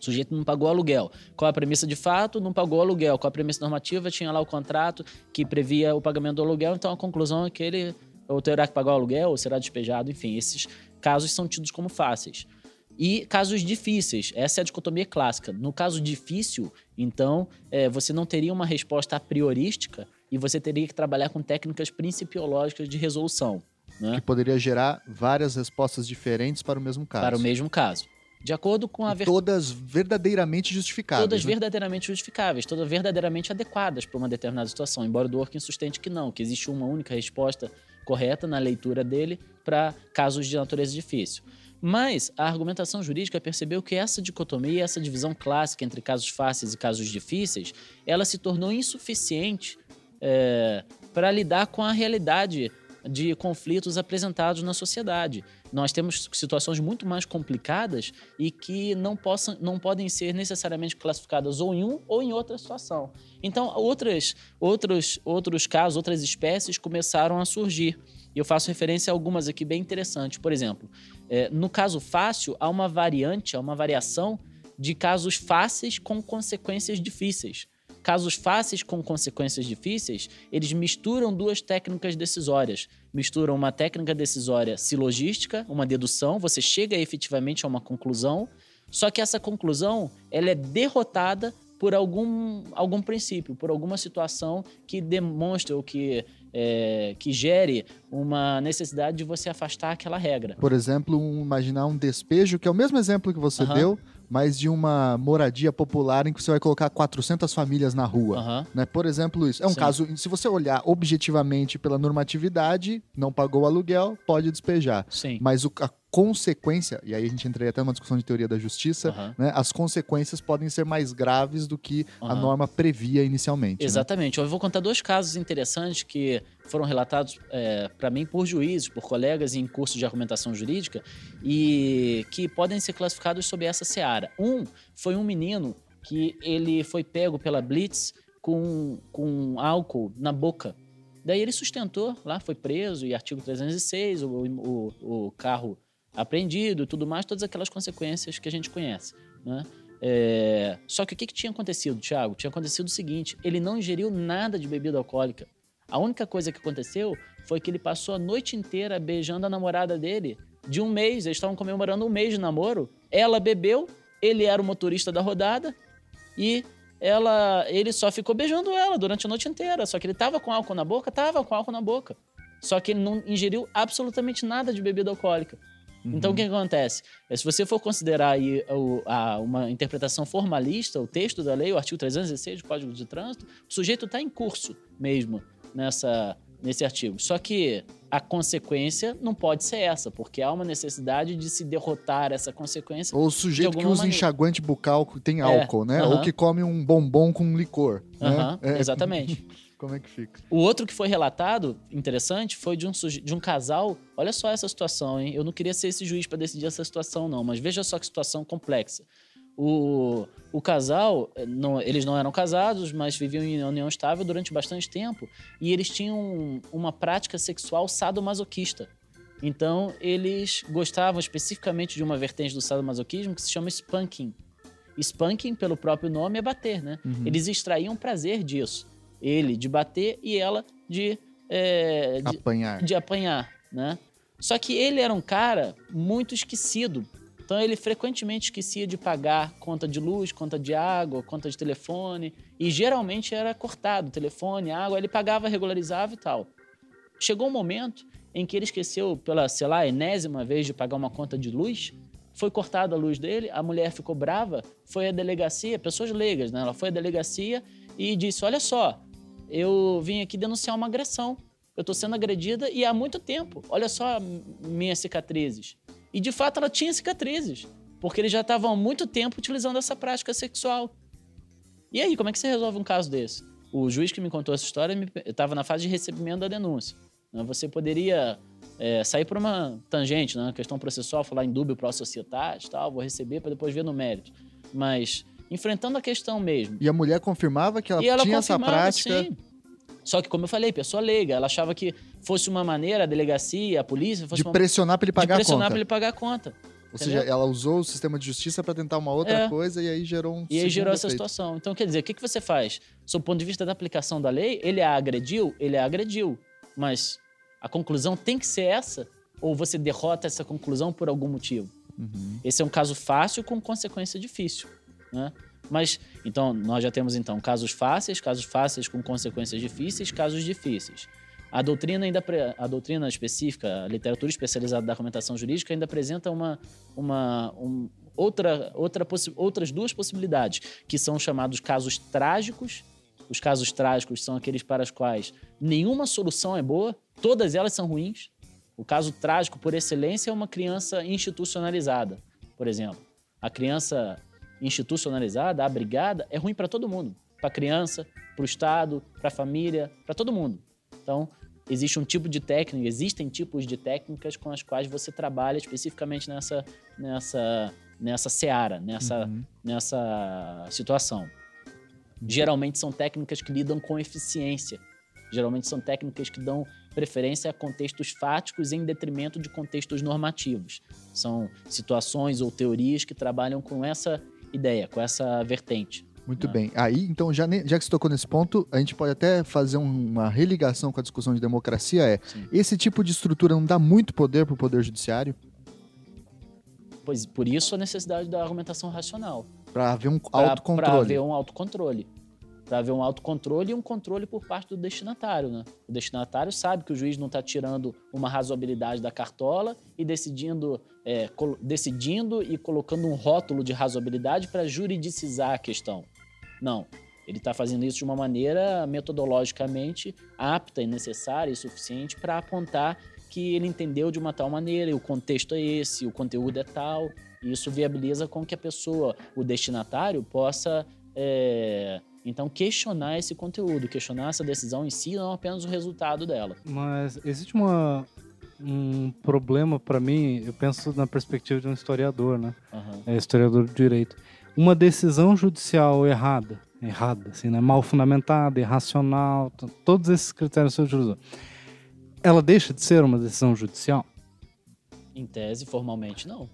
O sujeito não pagou aluguel. Qual a premissa de fato? Não pagou aluguel. Qual a premissa normativa? Tinha lá o contrato que previa o pagamento do aluguel, então a conclusão é que ele ou terá que pagar o aluguel ou será despejado. Enfim, esses casos são tidos como fáceis. E casos difíceis, essa é a dicotomia clássica. No caso difícil, então, é, você não teria uma resposta a priorística e você teria que trabalhar com técnicas principiológicas de resolução, né? Que poderia gerar várias respostas diferentes para o mesmo caso. para o mesmo caso. De acordo com a ver- todas verdadeiramente justificáveis. todas né? verdadeiramente justificáveis, todas verdadeiramente adequadas para uma determinada situação, embora o Dworkin sustente que não, que existe uma única resposta correta na leitura dele para casos de natureza difícil. Mas a argumentação jurídica percebeu que essa dicotomia, essa divisão clássica entre casos fáceis e casos difíceis, ela se tornou insuficiente para lidar com a realidade de conflitos apresentados na sociedade. Nós temos situações muito mais complicadas e que não, possam, não podem ser necessariamente classificadas ou em um ou em outra situação. Então, outras, outros, outros casos, outras espécies começaram a surgir. E eu faço referência a algumas aqui bem interessantes. Por exemplo, eh, no caso fácil, há uma variante, há uma variação de casos fáceis com consequências difíceis. Casos fáceis com consequências difíceis, eles misturam duas técnicas decisórias. Misturam uma técnica decisória silogística, uma dedução, você chega efetivamente a uma conclusão, só que essa conclusão ela é derrotada por algum, algum princípio, por alguma situação que demonstre ou que, é, que gere uma necessidade de você afastar aquela regra. Por exemplo, um- imaginar um despejo, que é o mesmo exemplo que você Aham. deu, mas de uma moradia popular em que você vai colocar 400 famílias na rua. Aham. Né? Por exemplo, isso. É um Sim. caso, se você olhar objetivamente pela normatividade, não pagou o aluguel, pode despejar. Sim. Mas o- a consequência, e aí a gente entraria até numa discussão de teoria da justiça, Aham. né? as consequências podem ser mais graves do que a Aham. norma previa inicialmente. né? Exatamente. Eu vou contar dois casos interessantes que foram relatados para mim por juízes, por colegas em cursos de argumentação jurídica e que podem ser classificados sob essa seara. Um foi um menino que ele foi pego pela Blitz com, com álcool na boca. Daí ele sustentou lá, foi preso e artigo 306, o, o, o carro apreendido tudo mais, todas aquelas consequências que a gente conhece, né? É, Só que o que, que tinha acontecido, Thiago? Tinha acontecido o seguinte: ele não ingeriu nada de bebida alcoólica. A única coisa que aconteceu foi que ele passou a noite inteira beijando a namorada dele de um mês. Eles estavam comemorando um mês de namoro. Ela bebeu, ele era o motorista da rodada e ela, ele só ficou beijando ela durante a noite inteira. Só que ele tava com álcool na boca, tava com álcool na boca. Só que ele não ingeriu absolutamente nada de bebida alcoólica. Então, o que acontece? É, se você for considerar aí o- a- uma interpretação formalista, o texto da lei, o artigo 316 do Código de Trânsito, o sujeito está em curso mesmo nessa, nesse artigo. Só que a consequência não pode ser essa, porque há uma necessidade de se derrotar essa consequência. Ou o sujeito que usa maneira. enxaguante bucal que tem É, álcool, né? Ou aham. que come um bombom com licor. né? Aham, É, Exatamente. <laughs> Como é que fica? O outro que foi relatado, interessante, foi de um, de um casal. Olha só essa situação, hein? Eu não queria ser esse juiz para decidir essa situação, não, mas veja só que situação complexa. O, o casal, eh, não- eles não eram casados, mas viviam em união estável durante bastante tempo e eles tinham uma prática sexual sadomasoquista. Então, eles gostavam especificamente de uma vertente do sadomasoquismo que se chama spanking. Spanking, pelo próprio nome, é bater, né? Eles extraíam prazer disso. Ele de bater e ela de, é, de, Apanhar. de apanhar, né? Só que ele era um cara muito esquecido. Então ele frequentemente esquecia de pagar conta de luz, conta de água, conta de telefone. E geralmente era cortado telefone, água. Ele pagava, regularizava e tal. Chegou um momento em que ele esqueceu pela, sei lá, enésima vez de pagar uma conta de luz. Foi cortada a luz dele, a mulher ficou brava, foi à delegacia, pessoas leigas, né? Ela foi à delegacia e disse: Olha só, eu vim aqui denunciar uma agressão. Eu tô sendo agredida e há muito tempo. Olha só minhas cicatrizes. E de fato ela tinha cicatrizes, porque eles já estavam há muito tempo utilizando essa prática sexual. E aí, como é que você resolve um caso desse? O juiz que me contou essa história estava na fase de recebimento da denúncia. né? Você poderia é, sair por uma tangente, né? questão processual, falar em dúbio pro sociedade, tal, vou receber para depois ver no mérito. Mas enfrentando a questão mesmo, E a mulher confirmava que ela, ela tinha essa prática. sim. Só que, como eu falei, pessoa leiga. Ela achava que fosse uma maneira, a delegacia, a polícia, fosse De uma... pressionar para ele pagar a pressionar conta. para ele pagar a conta. Ou seja, entendeu? ela usou o sistema de justiça para tentar uma outra É. coisa e aí gerou um E aí gerou essa efeito. situação. Então, quer dizer, o que, que você faz? Sob o ponto de vista da aplicação da lei, ele a agrediu? Ele a agrediu. Mas a conclusão tem que ser essa? Ou você derrota essa conclusão por algum motivo? Uhum. Esse é um caso fácil com consequência difícil, né? Mas, então, nós já temos, então, casos fáceis, casos fáceis com consequências difíceis, casos difíceis. A doutrina ainda a doutrina específica, a literatura especializada da argumentação jurídica ainda apresenta uma, uma um- outra, outra outras duas possibilidades, que são chamados casos trágicos. Os casos trágicos são aqueles para os quais nenhuma solução é boa, todas elas são ruins. O caso trágico por excelência é uma criança institucionalizada, por exemplo. A criança institucionalizada, abrigada, é ruim para todo mundo. Para a criança, para o Estado, para a família, para todo mundo. Então, existe um tipo de técnica, existem tipos de técnicas com as quais você trabalha especificamente nessa, nessa, nessa seara, nessa, Uhum. nessa situação. Geralmente são técnicas que lidam com eficiência. Geralmente são técnicas que dão preferência a contextos fáticos em detrimento de contextos normativos. São situações ou teorias que trabalham com essa ideia, com essa vertente. Muito Ah. bem. Aí, então, já, já que você tocou nesse ponto, a gente pode até fazer um- uma religação com a discussão de democracia. É, Sim. esse tipo de estrutura não dá muito poder para o Poder Judiciário? Pois, por isso a necessidade da argumentação racional. Para haver um Para autocontrole? haver um autocontrole. Para haver um autocontrole e um controle por parte do destinatário. Né? O destinatário sabe que o juiz não está tirando uma razoabilidade da cartola e decidindo, é, decidindo e colocando um rótulo de razoabilidade para juridicizar a questão. Não. Ele está fazendo isso de uma maneira metodologicamente apta e necessária e suficiente para apontar que ele entendeu de uma tal maneira, e o contexto é esse, o conteúdo é tal, e isso viabiliza com que a pessoa, o destinatário, possa é, então questionar esse conteúdo, questionar essa decisão em si, não apenas o resultado dela. Mas existe uma, um problema para mim, eu penso na perspectiva de um historiador, né? Aham. É historiador do direito. Uma decisão judicial errada, errada, assim, né? mal fundamentada, irracional, todos esses critérios que você utilizou, ela deixa de ser uma decisão judicial? Em tese, formalmente, não.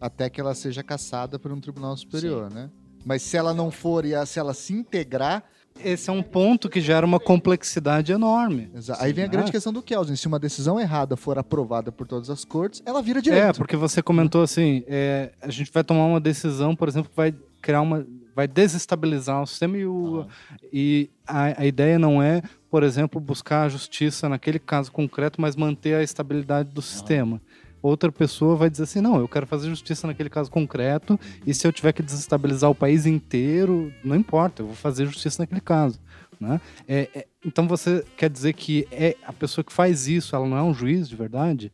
Até que ela seja caçada por um tribunal superior, né? Mas se ela não for e se ela se integrar, Esse é um ponto que gera uma complexidade enorme. exa- aí vem a né? grande questão do Kelsen. Se uma decisão errada for aprovada por todas as cortes, ela vira É, direito. porque você comentou assim, é, a gente vai tomar uma decisão, por exemplo, que vai criar uma, vai desestabilizar o sistema e, o, Aham. e a, a ideia não é, por exemplo, buscar a justiça naquele caso concreto, mas manter a estabilidade do sistema. Outra pessoa vai dizer assim: não, eu quero fazer justiça naquele caso concreto, e se eu tiver que desestabilizar o país inteiro, não importa, eu vou fazer justiça naquele caso. Né? É, é, então você quer dizer que é a pessoa que faz isso, ela não é um juiz de verdade?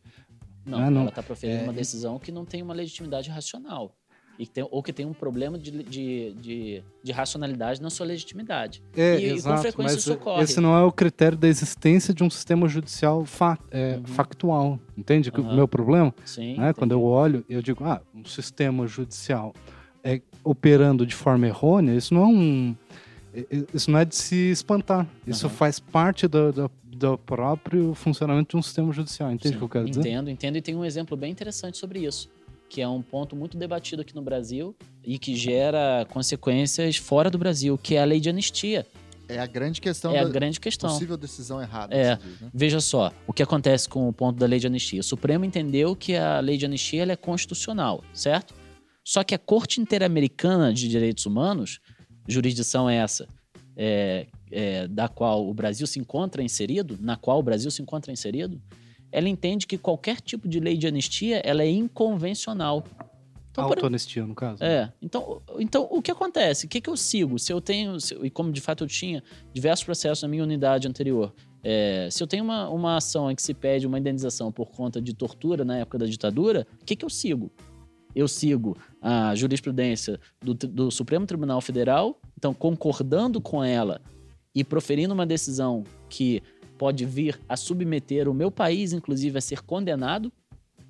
Não, Né, não- ela está proferindo é- uma decisão que não tem uma legitimidade racional. E que tem, ou que tem um problema de, de, de, de racionalidade na sua legitimidade. É, E- e com exato, frequência mas isso ocorre. esse não é o critério da existência de um sistema judicial fa- é, factual. Entende que o Uhum. meu problema? Sim. né? Quando eu olho, eu digo, ah, um sistema judicial é, operando de forma errônea, isso não é um. é- é- Isso não é de se espantar. Isso Aham. faz parte do, do, do próprio funcionamento de um sistema judicial. Entende o que eu quero dizer? Entendo, entendo. E tem um exemplo bem interessante sobre isso, que é um ponto muito debatido aqui no Brasil e que gera consequências fora do Brasil, que é a lei de anistia. É a grande questão é a grande questão. possível decisão errada. É. diz, né? Veja só, o que acontece com o ponto da lei de anistia? O Supremo entendeu que a lei de anistia é constitucional, certo? Só que a Corte Interamericana de Direitos Humanos, jurisdição essa, é, é, da qual o Brasil se encontra inserido, na qual o Brasil se encontra inserido, ela entende que qualquer tipo de lei de anistia ela é inconvencional. Então, por- Autoanistia, no caso. é, então, então o que acontece? O que, que eu sigo? Se eu tenho, se- e como de fato eu tinha diversos processos na minha unidade anterior, é, se eu tenho uma, uma ação em que se pede uma indenização por conta de tortura na época da ditadura, o que, que eu sigo? Eu sigo a jurisprudência do, do Supremo Tribunal Federal, então concordando com ela e proferindo uma decisão que pode vir a submeter o meu país, inclusive, a ser condenado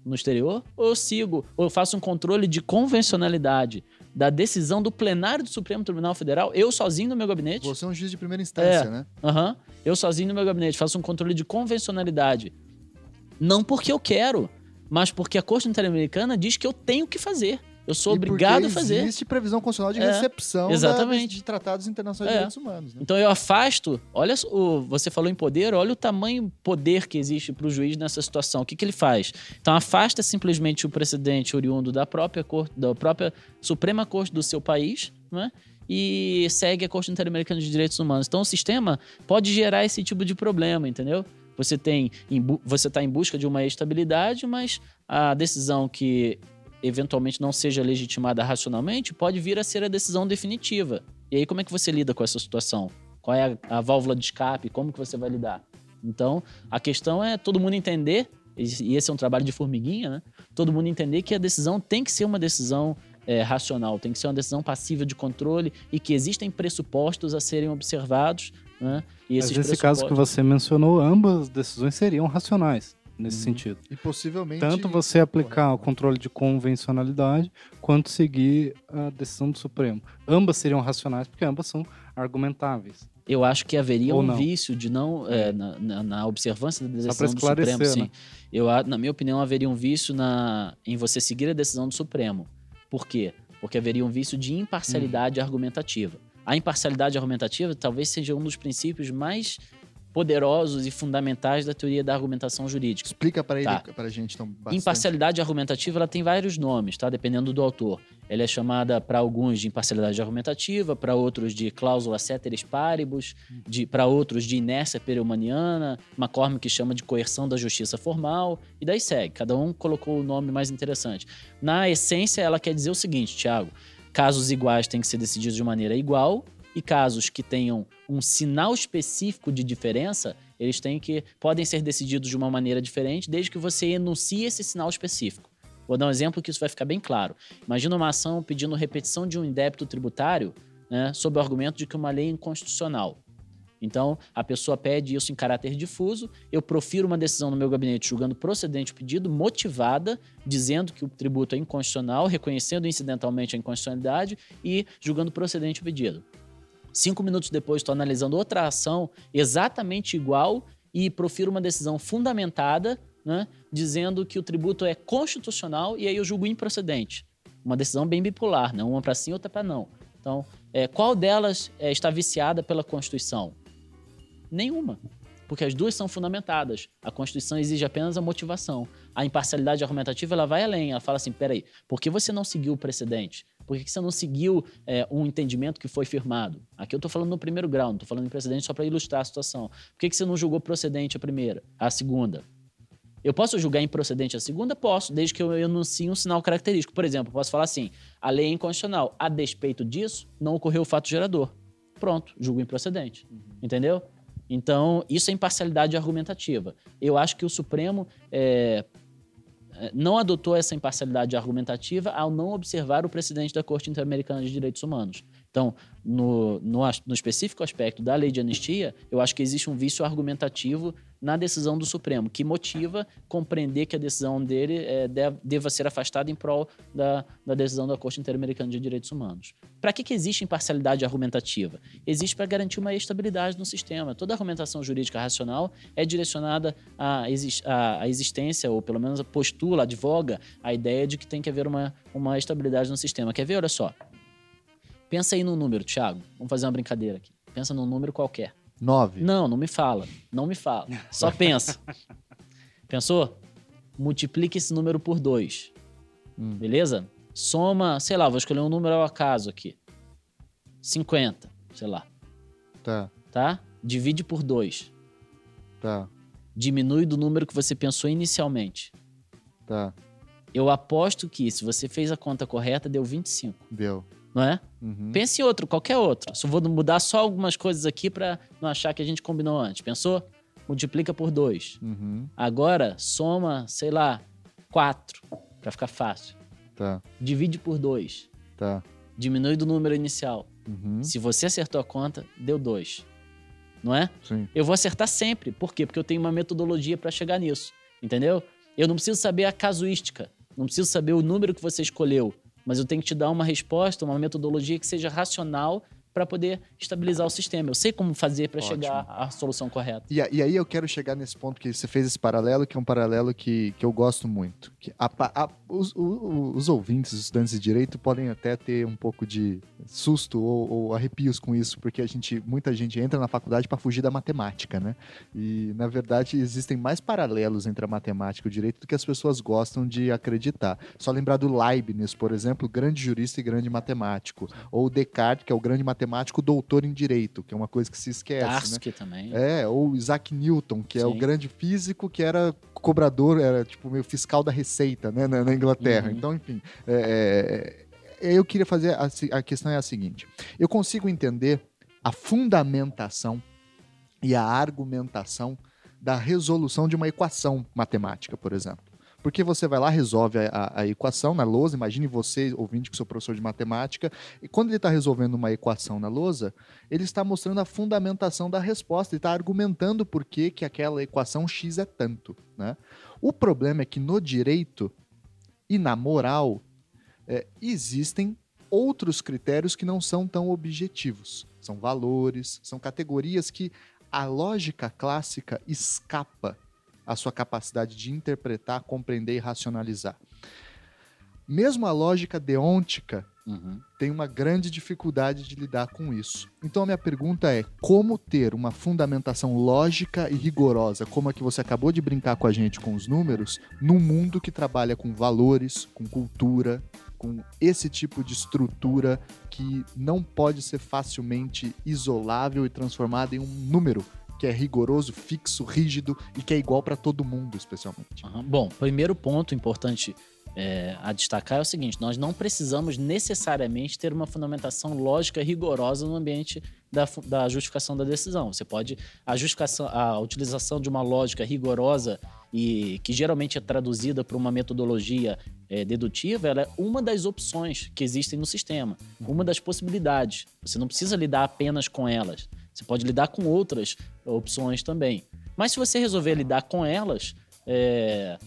no exterior, ou eu sigo, ou eu faço um controle de convencionalidade da decisão do plenário do Supremo Tribunal Federal, eu sozinho no meu gabinete. Você é um juiz de primeira instância, É. né? Aham. Eu sozinho no meu gabinete faço um controle de convencionalidade. Não porque eu quero, mas porque a Corte Interamericana diz que eu tenho que fazer. Eu sou E obrigado a fazer. Existe previsão constitucional de É, recepção da- exatamente. de tratados internacionais de É. direitos humanos. Né? Então eu afasto. Olha, o, você falou em poder, olha o tamanho poder que existe para o juiz nessa situação. O que, que ele faz? Então afasta simplesmente o precedente oriundo da própria corte, da própria Suprema Corte do seu país, né? E segue a Corte Interamericana de Direitos Humanos. Então o sistema pode gerar esse tipo de problema, entendeu? Você tem, você está em busca de uma estabilidade, mas a decisão que eventualmente não seja legitimada racionalmente pode vir a ser a decisão definitiva. E aí como é que você lida com essa situação? Qual é a, a válvula de escape? Como que você vai lidar? Então, a questão é todo mundo entender, e esse é um trabalho de formiguinha, né? Todo mundo entender que a decisão tem que ser uma decisão é, racional, tem que ser uma decisão passível de controle e que existem pressupostos a serem observados, né? E Mas nesse caso que pressupostos- você mencionou, ambas as decisões seriam racionais nesse Uhum. sentido. E possivelmente. Tanto você aplicar o controle de convencionalidade, quanto seguir a decisão do Supremo. Ambas seriam racionais, porque ambas são argumentáveis. Eu acho que haveria Ou um não. vício de não. é, na, na- na observância da decisão do Supremo, sim. né? Eu, a- na minha opinião, haveria um vício na, em você seguir a decisão do Supremo. Por quê? Porque haveria um vício de Hum. imparcialidade argumentativa. A imparcialidade argumentativa talvez seja um dos princípios mais poderosos e fundamentais da teoria da argumentação jurídica. Explica para ele, Tá. pra gente, então, bastante. Imparcialidade argumentativa ela tem vários nomes, tá? Dependendo do autor. Ela é chamada para alguns de imparcialidade argumentativa, para outros de cláusula ceteris paribus, de para outros de inércia perumaniana, McCormick chama de coerção da justiça formal e daí segue. Cada um colocou o nome mais interessante. Na essência, ela quer dizer o seguinte, Tiago: casos iguais têm que ser decididos de maneira igual e casos que tenham um sinal específico de diferença, eles têm que podem ser decididos de uma maneira diferente, desde que você enuncie esse sinal específico. Vou dar um exemplo que isso vai ficar bem claro. Imagina uma ação pedindo repetição de um débito tributário, né, sob o argumento de que uma lei é inconstitucional. Então, a pessoa pede isso em caráter difuso, eu profiro uma decisão no meu gabinete julgando procedente o pedido, motivada, dizendo que o tributo é inconstitucional, reconhecendo incidentalmente a inconstitucionalidade e julgando procedente o pedido. Cinco minutos depois, estou analisando outra ação exatamente igual e profiro uma decisão fundamentada, né, dizendo que o tributo é constitucional e aí eu julgo improcedente. Uma decisão bem bipolar, não uma para sim, outra para não. Então, é, qual delas é, está viciada pela Constituição? Nenhuma. Porque as duas são fundamentadas. A Constituição exige apenas a motivação. A imparcialidade argumentativa ela vai além. Ela fala assim: peraí, por que você não seguiu o precedente? Por que você não seguiu é, um entendimento que foi firmado? Aqui eu estou falando no primeiro grau, não estou falando em precedente só para ilustrar a situação. Por que, que você não julgou procedente a primeira, a segunda? Eu posso julgar improcedente a segunda? Posso, desde que eu enuncie um sinal característico. Por exemplo, eu posso falar assim: a lei é inconstitucional. A despeito disso, não ocorreu o fato gerador. Pronto, julgo improcedente. Uhum. Entendeu? Então, isso é imparcialidade argumentativa. Eu acho que o Supremo é, não adotou essa imparcialidade argumentativa ao não observar o precedente da Corte Interamericana de Direitos Humanos. Então, no, no, no, específico aspecto da lei de anistia, eu acho que existe um vício argumentativo na decisão do Supremo, que motiva compreender que a decisão dele é, deve, deva ser afastada em prol da, da decisão da Corte Interamericana de Direitos Humanos. Para que, que existe imparcialidade argumentativa? Existe para garantir uma estabilidade no sistema. Toda argumentação jurídica racional é direcionada à, à, existência, ou pelo menos postula, advoga a ideia de que tem que haver uma, uma estabilidade no sistema. Quer ver? Olha só. Pensa aí num número, Thiago. Vamos fazer uma brincadeira aqui. Pensa num número qualquer. Nove. Não, não me fala. Não me fala. Só <laughs> pensa. Pensou? Multiplique esse número por dois. Hum. Beleza? Soma, sei lá, vou escolher um número ao acaso aqui. 50, sei lá. Tá. Tá? Divide por dois. Tá. Diminui do número que você pensou inicialmente. Tá. Eu aposto que, se você fez a conta correta, deu 25. Deu não é? Uhum. Pense em outro, qualquer outro. Só vou mudar só algumas coisas aqui para não achar que a gente combinou antes. Pensou? Multiplica por dois. Uhum. Agora, soma, sei lá, quatro, para ficar fácil. Tá. Divide por dois. Tá. Diminui do número inicial. Uhum. Se você acertou a conta, deu dois. Não é? Sim. Eu vou acertar sempre. Por quê? Porque eu tenho uma metodologia para chegar nisso. Entendeu? Eu não preciso saber a casuística. Não preciso saber o número que você escolheu mas eu tenho que te dar uma resposta, uma metodologia que seja racional para poder estabilizar o sistema. Eu sei como fazer para chegar à solução correta. E, e, aí eu quero chegar nesse ponto que você fez esse paralelo, que é um paralelo que, que eu gosto muito. Que a, a, os, os, os, ouvintes, os estudantes de direito, podem até ter um pouco de susto ou, ou arrepios com isso, porque a gente, muita gente entra na faculdade para fugir da matemática, né? E, na verdade, existem mais paralelos entre a matemática e o direito do que as pessoas gostam de acreditar. Só lembrar do Leibniz, por exemplo, grande jurista e grande matemático. Ou Descartes, que é o grande matemático matemático doutor em direito, que é uma coisa que se esquece. Tarski né? também. É, ou Isaac Newton, que Sim. é o grande físico que era cobrador, era tipo meio fiscal da receita, né, na, na Inglaterra. Uhum. Então, enfim, é, é, eu queria fazer a, a questão é a seguinte: eu consigo entender a fundamentação e a argumentação da resolução de uma equação matemática, por exemplo. Porque você vai lá, resolve a, a, a equação na lousa, imagine você, ouvinte, que sou professor de matemática, e quando ele está resolvendo uma equação na lousa, ele está mostrando a fundamentação da resposta, ele está argumentando por que, que aquela equação X é tanto. Né? O problema é que no direito e na moral é, existem outros critérios que não são tão objetivos. São valores, são categorias que a lógica clássica escapa a sua capacidade de interpretar, compreender e racionalizar. Mesmo a lógica deôntica uhum. tem uma grande dificuldade de lidar com isso. Então a minha pergunta é: como ter uma fundamentação lógica e rigorosa, como a que você acabou de brincar com a gente com os números, num mundo que trabalha com valores, com cultura, com esse tipo de estrutura que não pode ser facilmente isolável e transformada em um número que é rigoroso, fixo, rígido e que é igual para todo mundo, especialmente. Uhum. Bom, primeiro ponto importante é, a destacar é o seguinte: nós não precisamos necessariamente ter uma fundamentação lógica rigorosa no ambiente da, da justificação da decisão. Você pode a justificação, a utilização de uma lógica rigorosa e que geralmente é traduzida por uma metodologia é, dedutiva, ela é uma das opções que existem no sistema, uma das possibilidades. Você não precisa lidar apenas com elas. Você pode lidar com outras opções também. Mas se você resolver lidar com elas, é,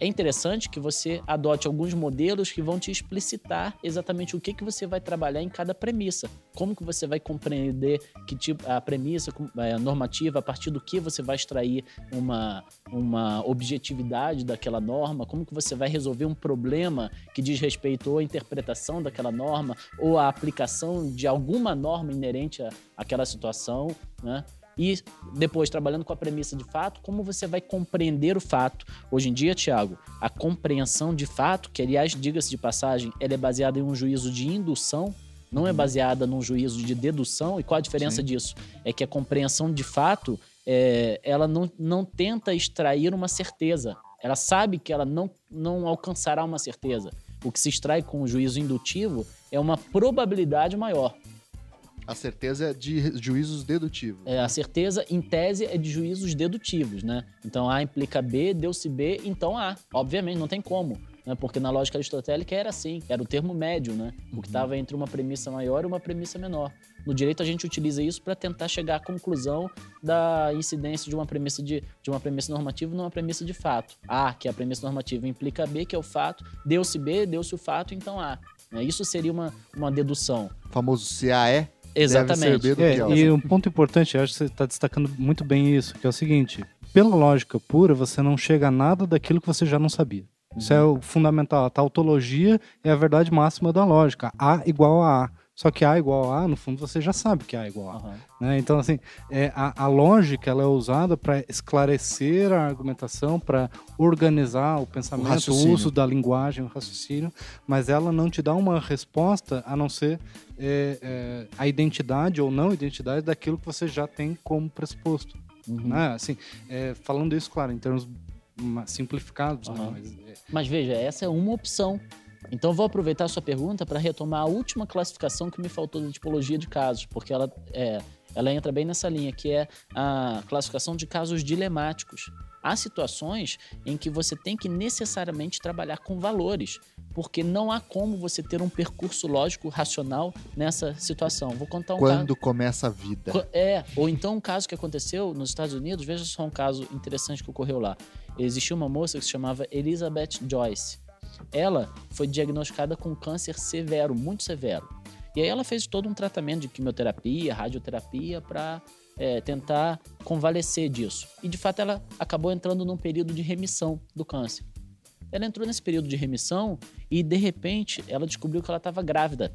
é interessante que você adote alguns modelos que vão te explicitar exatamente o que, que você vai trabalhar em cada premissa. Como que você vai compreender que tipo a premissa a normativa, a partir do que você vai extrair uma, uma objetividade daquela norma, como que você vai resolver um problema que diz respeito à interpretação daquela norma ou à aplicação de alguma norma inerente à, àquela situação, né? E depois, trabalhando com a premissa de fato, como você vai compreender o fato? Hoje em dia, Tiago, a compreensão de fato, que aliás, diga-se de passagem, ela é baseada em um juízo de indução, não é uhum. baseada num juízo de dedução. E qual a diferença Sim. disso? É que a compreensão de fato, é, ela não, não tenta extrair uma certeza, Ela sabe que ela não, não alcançará uma certeza. O que se extrai com o juízo indutivo é uma probabilidade maior. A certeza é de juízos dedutivos. É, a certeza, em tese, é de juízos dedutivos, né? Então A implica B, deu-se B, então A. Obviamente, não tem como. Né? Porque na lógica aristotélica era assim, era o termo médio, né? O que estava entre uma premissa maior e uma premissa menor. No direito, a gente utiliza isso para tentar chegar à conclusão da incidência de uma premissa de, de uma premissa normativa numa premissa de fato. A, que é a premissa normativa, implica B, que é o fato, deu-se B, deu-se o fato, então A. Né? Isso seria uma, uma dedução. O famoso se A é, Exatamente. deve ser B do É, e um ponto importante, eu acho que você está destacando muito bem isso, que é o seguinte: pela lógica pura, você não chega a nada daquilo que você já não sabia. Isso é o fundamental. A tautologia é a verdade máxima da lógica. A igual a A. Só que A igual a A, no fundo, você já sabe que A é igual a A. Aham. né? Então, assim, é, a, a lógica ela é usada para esclarecer a argumentação, para organizar o pensamento, o, raciocínio. uso da linguagem, o raciocínio, mas ela não te dá uma resposta a não ser é, é, a identidade ou não identidade daquilo que você já tem como pressuposto. Uhum. Né? Assim, é, falando isso, claro, em termos simplificados, né? Aham. Mas, é, Mas veja, essa é uma opção. Então vou aproveitar a sua pergunta para retomar a última classificação que me faltou da tipologia de casos, porque ela, é, ela entra bem nessa linha, que é a classificação de casos dilemáticos. Há situações em que você tem que necessariamente trabalhar com valores, porque não há como você ter um percurso lógico racional nessa situação. Vou contar um caso. Quando começa a vida. É, ou então um caso que aconteceu nos Estados Unidos, veja só um caso interessante que ocorreu lá. Existia uma moça que se chamava Elizabeth Joyce. Ela foi diagnosticada com câncer severo, muito severo. E aí ela fez todo um tratamento de quimioterapia, radioterapia para tentar convalescer disso. E de fato ela acabou entrando num período de remissão do câncer. Ela entrou nesse período de remissão e de repente ela descobriu que ela estava grávida.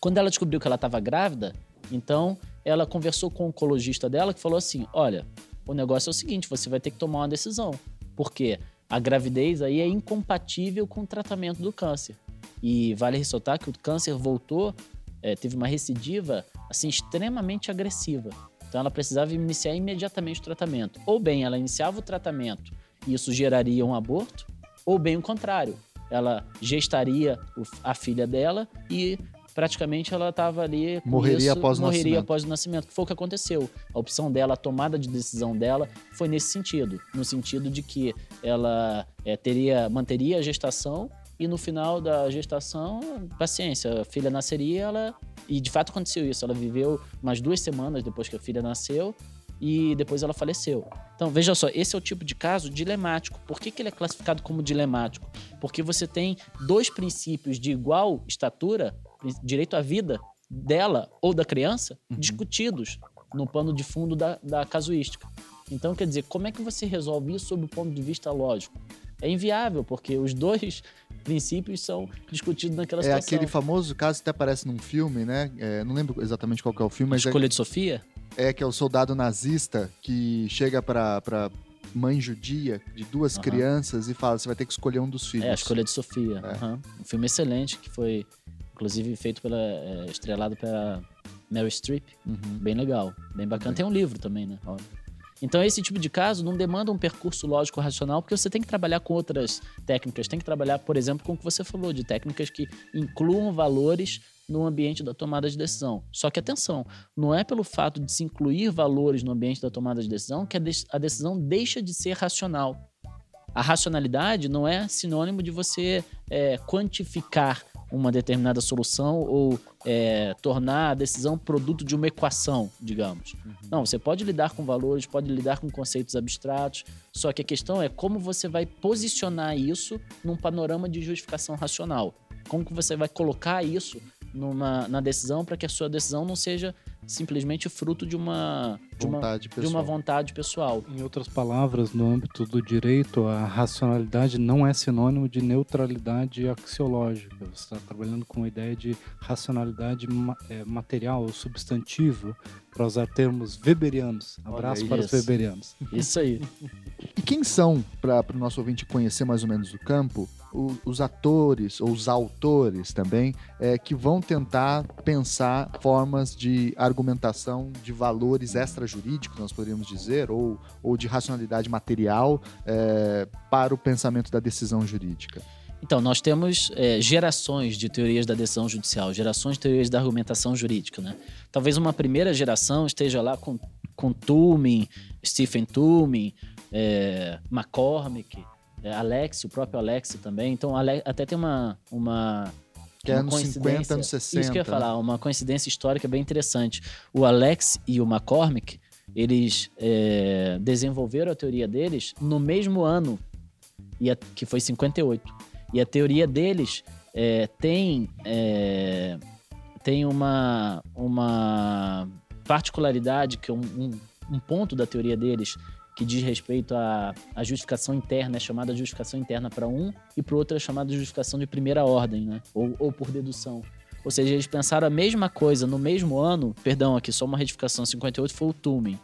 Quando ela descobriu que ela estava grávida, então ela conversou com o oncologista dela que falou assim: olha, o negócio é o seguinte, você vai ter que tomar uma decisão, porque a gravidez aí é incompatível com o tratamento do câncer. E vale ressaltar que o câncer voltou, eh, teve uma recidiva assim extremamente agressiva. Então ela precisava iniciar imediatamente o tratamento. Ou bem ela iniciava o tratamento e isso geraria um aborto, ou bem o contrário, ela gestaria a filha dela e praticamente ela estava ali Morreria isso, após o morreria nascimento. após o nascimento, que foi o que aconteceu. A opção dela, a tomada de decisão dela foi nesse sentido, no sentido de que ela eh, teria manteria a gestação e no final da gestação, paciência, a filha nasceria, ela e de fato aconteceu isso. Ela viveu umas duas semanas depois que a filha nasceu e depois ela faleceu. Então, veja só, esse é o tipo de caso dilemático. Por que, que ele é classificado como dilemático? Porque você tem dois princípios de igual estatura, direito à vida dela ou da criança, discutidos no pano de fundo da, da casuística. Então, quer dizer, como é que você resolve isso sob o ponto de vista lógico? É inviável, porque os dois <laughs> princípios são discutidos naquela É situação. aquele famoso caso que até aparece num filme, né? É, não lembro exatamente qual que é o filme, mas é, Escolha de Sofia? é que é o soldado nazista que chega pra, pra mãe judia de duas Aham. crianças e fala: você vai ter que escolher um dos filhos. É, a escolha de Sofia. É. aham. Um filme excelente que foi, inclusive, feito pela. é, estrelado pela Meryl Streep. Uhum. Bem legal, bem bacana. Tem um livro também, né? Óbvio. Então, esse tipo de caso não demanda um percurso lógico racional, porque você tem que trabalhar com outras técnicas. Tem que trabalhar, por exemplo, com o que você falou, de técnicas que incluam valores no ambiente da tomada de decisão. Só que, atenção, não é pelo fato de se incluir valores no ambiente da tomada de decisão que a, de- a decisão deixa de ser racional. A racionalidade não é sinônimo de você é, quantificar uma determinada solução ou é, tornar a decisão produto de uma equação, digamos. Não, você pode lidar com valores, pode lidar com conceitos abstratos, só que a questão é como você vai posicionar isso num panorama de justificação racional. Como que você vai colocar isso numa, na decisão para que a sua decisão não seja simplesmente fruto de uma, de uma, Vontade de pessoal. uma vontade pessoal. Em outras palavras, no âmbito do direito, a racionalidade não é sinônimo de neutralidade axiológica. Você está trabalhando com a ideia de racionalidade eh, material ou substantiva, para usar termos weberianos. Abraço para os weberianos. Isso aí. E quem são, para o nosso ouvinte conhecer mais ou menos o campo, os atores ou os autores também, é, que vão tentar pensar formas de argumentação de valores jurídico, nós poderíamos dizer, ou, ou de racionalidade material é, para o pensamento da decisão jurídica? Então, nós temos é, gerações de teorias da decisão judicial, gerações de teorias da argumentação jurídica. Né? Talvez uma primeira geração esteja lá com, com Turing, Stephen Turing, é, McCormick, é, Alex, o próprio Alex também. Então, até tem uma, uma que é anos 50, anos 60. Isso que eu ia falar, uma coincidência histórica bem interessante. O Alex e o McCormick, eles é, desenvolveram a teoria deles no mesmo ano, e a, que foi 58. E a teoria deles é, tem, é, tem uma, uma particularidade, que é um, um, um, ponto da teoria deles que diz respeito à, à justificação interna, é chamada justificação interna para um, e para o outro é chamada justificação de primeira ordem, né? ou, ou por dedução. Ou seja, eles pensaram a mesma coisa no mesmo ano, perdão, aqui só uma retificação, 58 foi o Turing,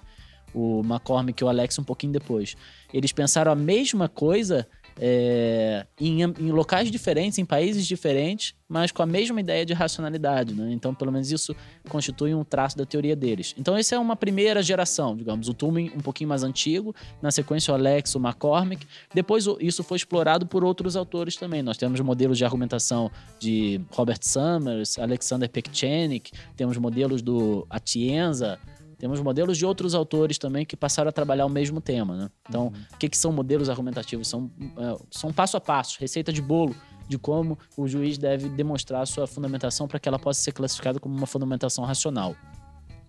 o McCormick e o Alex um pouquinho depois. Eles pensaram a mesma coisa é, em, em, locais diferentes, em países diferentes, mas com a mesma ideia de racionalidade. Né? Então, pelo menos isso constitui um traço da teoria deles. Então, essa é uma primeira geração, digamos, o Turing um pouquinho mais antigo, na sequência o Alex, o McCormick. Depois isso foi explorado por outros autores também. Nós temos modelos de argumentação de Robert Summers, Alexander Pekchenik, temos modelos do Atienza, temos modelos de outros autores também que passaram a trabalhar o mesmo tema. Né? Então, uhum. o que, que são modelos argumentativos? São, uh, são passo a passo, receita de bolo de como o juiz deve demonstrar a sua fundamentação para que ela possa ser classificada como uma fundamentação racional.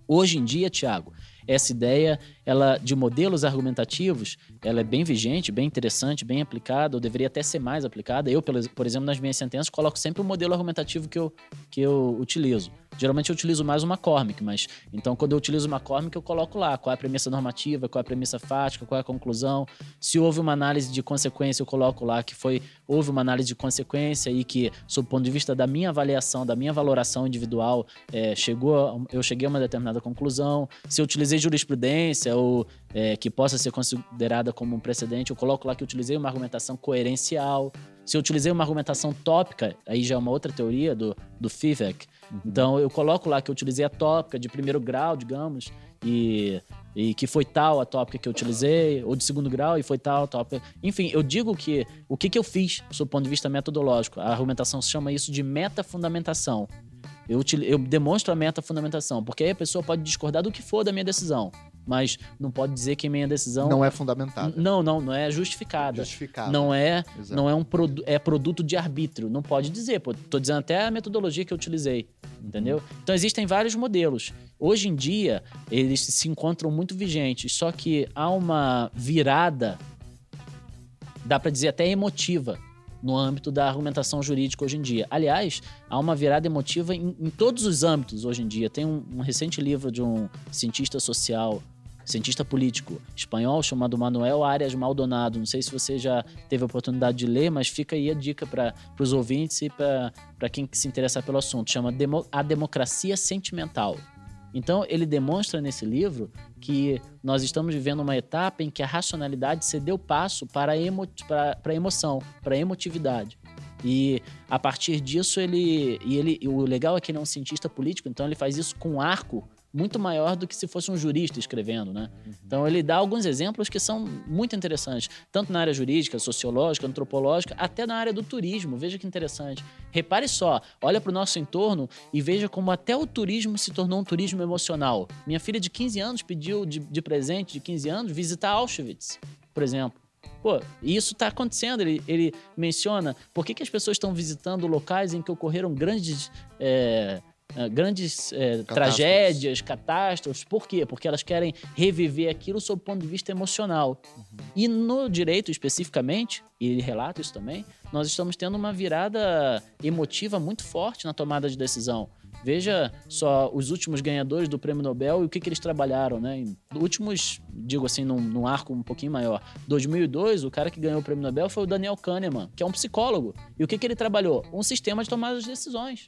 Hoje em dia, Tiago, essa ideia ela de modelos argumentativos, ela é bem vigente, bem interessante, bem aplicada, ou deveria até ser mais aplicada. Eu, por exemplo, nas minhas sentenças, coloco sempre o modelo argumentativo que eu, que eu utilizo. Geralmente eu utilizo mais uma McCormick, mas então quando eu utilizo uma McCormick, eu coloco lá qual é a premissa normativa, qual é a premissa fática, qual é a conclusão. Se houve uma análise de consequência, eu coloco lá que foi houve uma análise de consequência e que, sob o ponto de vista da minha avaliação, da minha valoração individual, é, chegou, eu cheguei a uma determinada conclusão. Se eu utilizei jurisprudência ou é, que possa ser considerada como um precedente, eu coloco lá que utilizei uma argumentação coerencial. Se eu utilizei uma argumentação tópica, aí já é uma outra teoria do, do Fivek. Uhum. Então eu coloco lá que eu utilizei a tópica de primeiro grau, digamos, e, e que foi tal a tópica que eu utilizei, ou de segundo grau e foi tal a tópica. Enfim, eu digo que o que, que eu fiz, do ponto de vista metodológico, a argumentação se chama isso de metafundamentação. Eu, eu demonstro a metafundamentação, porque aí a pessoa pode discordar do que for da minha decisão mas não pode dizer que minha decisão não é fundamentada. Não, não, não é justificada. Justificada. Não é, Exato. não é um produ é produto de arbítrio. Não pode dizer. Pô, tô dizendo até a metodologia que eu utilizei, entendeu? Então existem vários modelos. Hoje em dia eles se encontram muito vigentes, só que há uma virada, dá para dizer até emotiva no âmbito da argumentação jurídica hoje em dia. Aliás, há uma virada emotiva em, em todos os âmbitos hoje em dia. Tem um, um recente livro de um cientista social cientista político espanhol chamado Manuel Arias Maldonado. Não sei se você já teve a oportunidade de ler, mas fica aí a dica para os ouvintes e para quem se interessar pelo assunto. Chama Demo, A Democracia Sentimental. Então, ele demonstra nesse livro que nós estamos vivendo uma etapa em que a racionalidade cedeu passo para a, emo, emoção, para a emotividade. E a partir disso, ele, e ele. O legal é que ele é um cientista político, então ele faz isso com arco muito maior do que se fosse um jurista escrevendo, né? Então ele dá alguns exemplos que são muito interessantes, tanto na área jurídica, sociológica, antropológica, até na área do turismo. Veja que interessante. Repare só, olha para o nosso entorno e veja como até o turismo se tornou um turismo emocional. Minha filha de 15 anos pediu de, de presente de 15 anos visitar Auschwitz, por exemplo. Pô, isso está acontecendo. Ele, ele menciona por que, que as pessoas estão visitando locais em que ocorreram grandes é, grandes uh, tragédias, catástrofes. Por quê? Porque elas querem reviver aquilo sob o ponto de vista emocional. Uhum. E no direito, especificamente, e ele relata isso também, nós estamos tendo uma virada emotiva muito forte na tomada de decisão. Veja só os últimos ganhadores do prêmio Nobel e o que, que eles trabalharam, né? Em últimos, digo assim, num, num, arco um pouquinho maior. 2002, o cara que ganhou o prêmio Nobel foi o Daniel Kahneman, que é um psicólogo. E o que, que ele trabalhou? Um sistema de tomada de decisões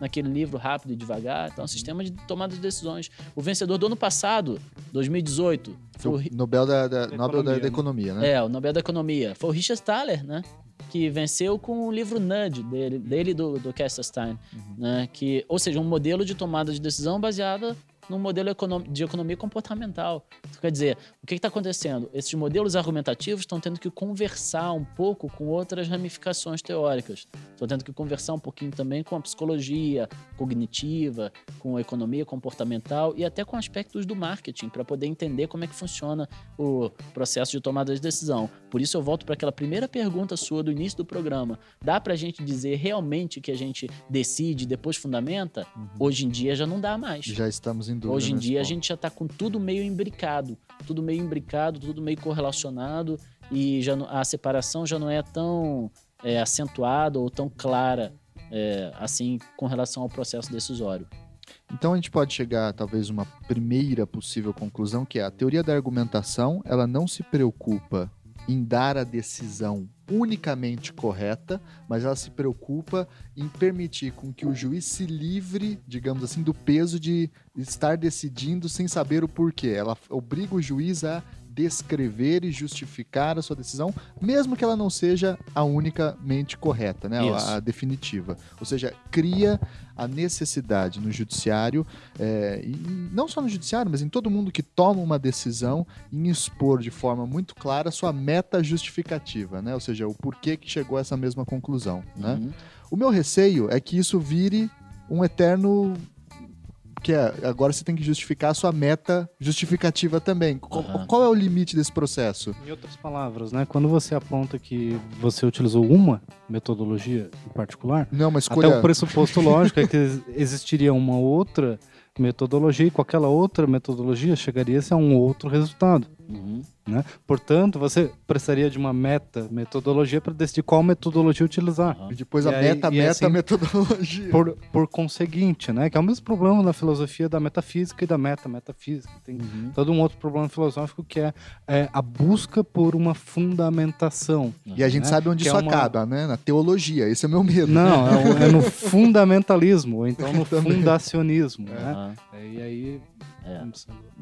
naquele livro Rápido e Devagar. Então, é um sistema de tomada de decisões. O vencedor do ano passado, 2018, foi o Nobel da, da, da Nobel economia, da, da, Economia, né? É, o Nobel da Economia. Foi o Richard Thaler, né? Que venceu com o livro Nudge dele, dele do, do Kesterstein, uhum. né? Que, ou seja, um modelo de tomada de decisão baseada num modelo de economia comportamental. Então, quer dizer, o que está acontecendo? Esses modelos argumentativos estão tendo que conversar um pouco com outras ramificações teóricas. Estão tendo que conversar um pouquinho também com a psicologia cognitiva, com a economia comportamental e até com aspectos do marketing, para poder entender como é que funciona o processo de tomada de decisão. Por isso eu volto para aquela primeira pergunta sua do início do programa. Dá para a gente dizer realmente que a gente decide e depois fundamenta? Hoje em dia já não dá mais. Já estamos em dúvida. Hoje em nesse dia a gente já está com tudo meio imbricado, tudo meio imbricado, tudo meio correlacionado e já a separação já não é tão é, acentuada ou tão clara é, assim com relação ao processo decisório. Então a gente pode chegar talvez uma primeira possível conclusão que é a teoria da argumentação, ela não se preocupa em dar a decisão unicamente correta, mas ela se preocupa em permitir com que o juiz se livre, digamos assim, do peso de estar decidindo sem saber o porquê. Ela obriga o juiz a descrever e justificar a sua decisão, mesmo que ela não seja a unicamente correta, né? A, a definitiva. Ou seja, cria a necessidade no judiciário, é, e não só no judiciário, mas em todo mundo que toma uma decisão, em expor de forma muito clara sua meta justificativa, né? Ou seja, o porquê que chegou a essa mesma conclusão, né? Uhum. O meu receio é que isso vire um eterno que é, agora você tem que justificar a sua meta justificativa também. Qual, Aham. qual é o limite desse processo? Em outras palavras, né? Quando você aponta que você utilizou uma metodologia em particular, Não, é uma até escolha. o pressuposto lógico é que ex- existiria uma outra metodologia e com aquela outra metodologia chegaria-se a um outro resultado. Uhum. Né? Portanto, você precisaria de uma meta metodologia para decidir qual metodologia utilizar. Aham. E depois E a aí- meta, meta, assim- metodologia. Por, por conseguinte, né? Que é o mesmo problema na filosofia da metafísica e da meta-metafísica. Tem Uhum. todo um outro problema filosófico que é, é a busca por uma fundamentação. E a gente né? sabe onde Que é isso uma- acaba, né? Na teologia. Esse é meu medo. Não, é, o- é no <laughs> fundamentalismo, ou então no Também. fundacionismo. Né? E aí. É.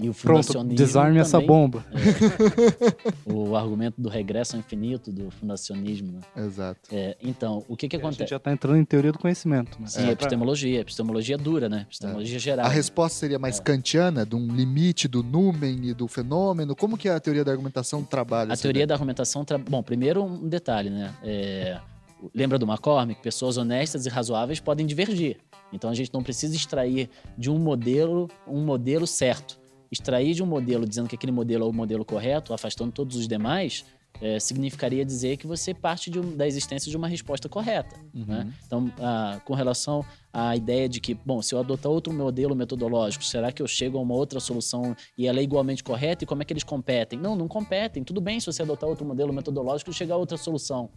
E o Pronto, desarme essa também- <laughs> O argumento do regresso ao infinito do fundacionismo. Né? Exato. É, então, o que, que A gente acontece? já está entrando em teoria do conhecimento. Né? Sim, É pra- epistemologia. Epistemologia dura, né? Epistemologia geral. A resposta seria mais kantiana, de um limite do numen e do fenômeno? Como que a teoria da argumentação trabalha? A teoria ideia? da argumentação. Tra... Bom, primeiro um detalhe, né? É, Lembra do McCormick? Pessoas honestas e razoáveis podem divergir. Então a gente não precisa extrair de um modelo um modelo certo. Extrair de um modelo dizendo que aquele modelo é o modelo correto, afastando todos os demais, é, significaria dizer que você parte um- da existência de uma resposta correta. Uhum. né? Então, ah, com relação à ideia de que, bom, se eu adotar outro modelo metodológico, será que eu chego a uma outra solução e ela é igualmente correta? E como é que eles competem? Não, não competem. Tudo bem se você adotar outro modelo metodológico e chegar a outra solução.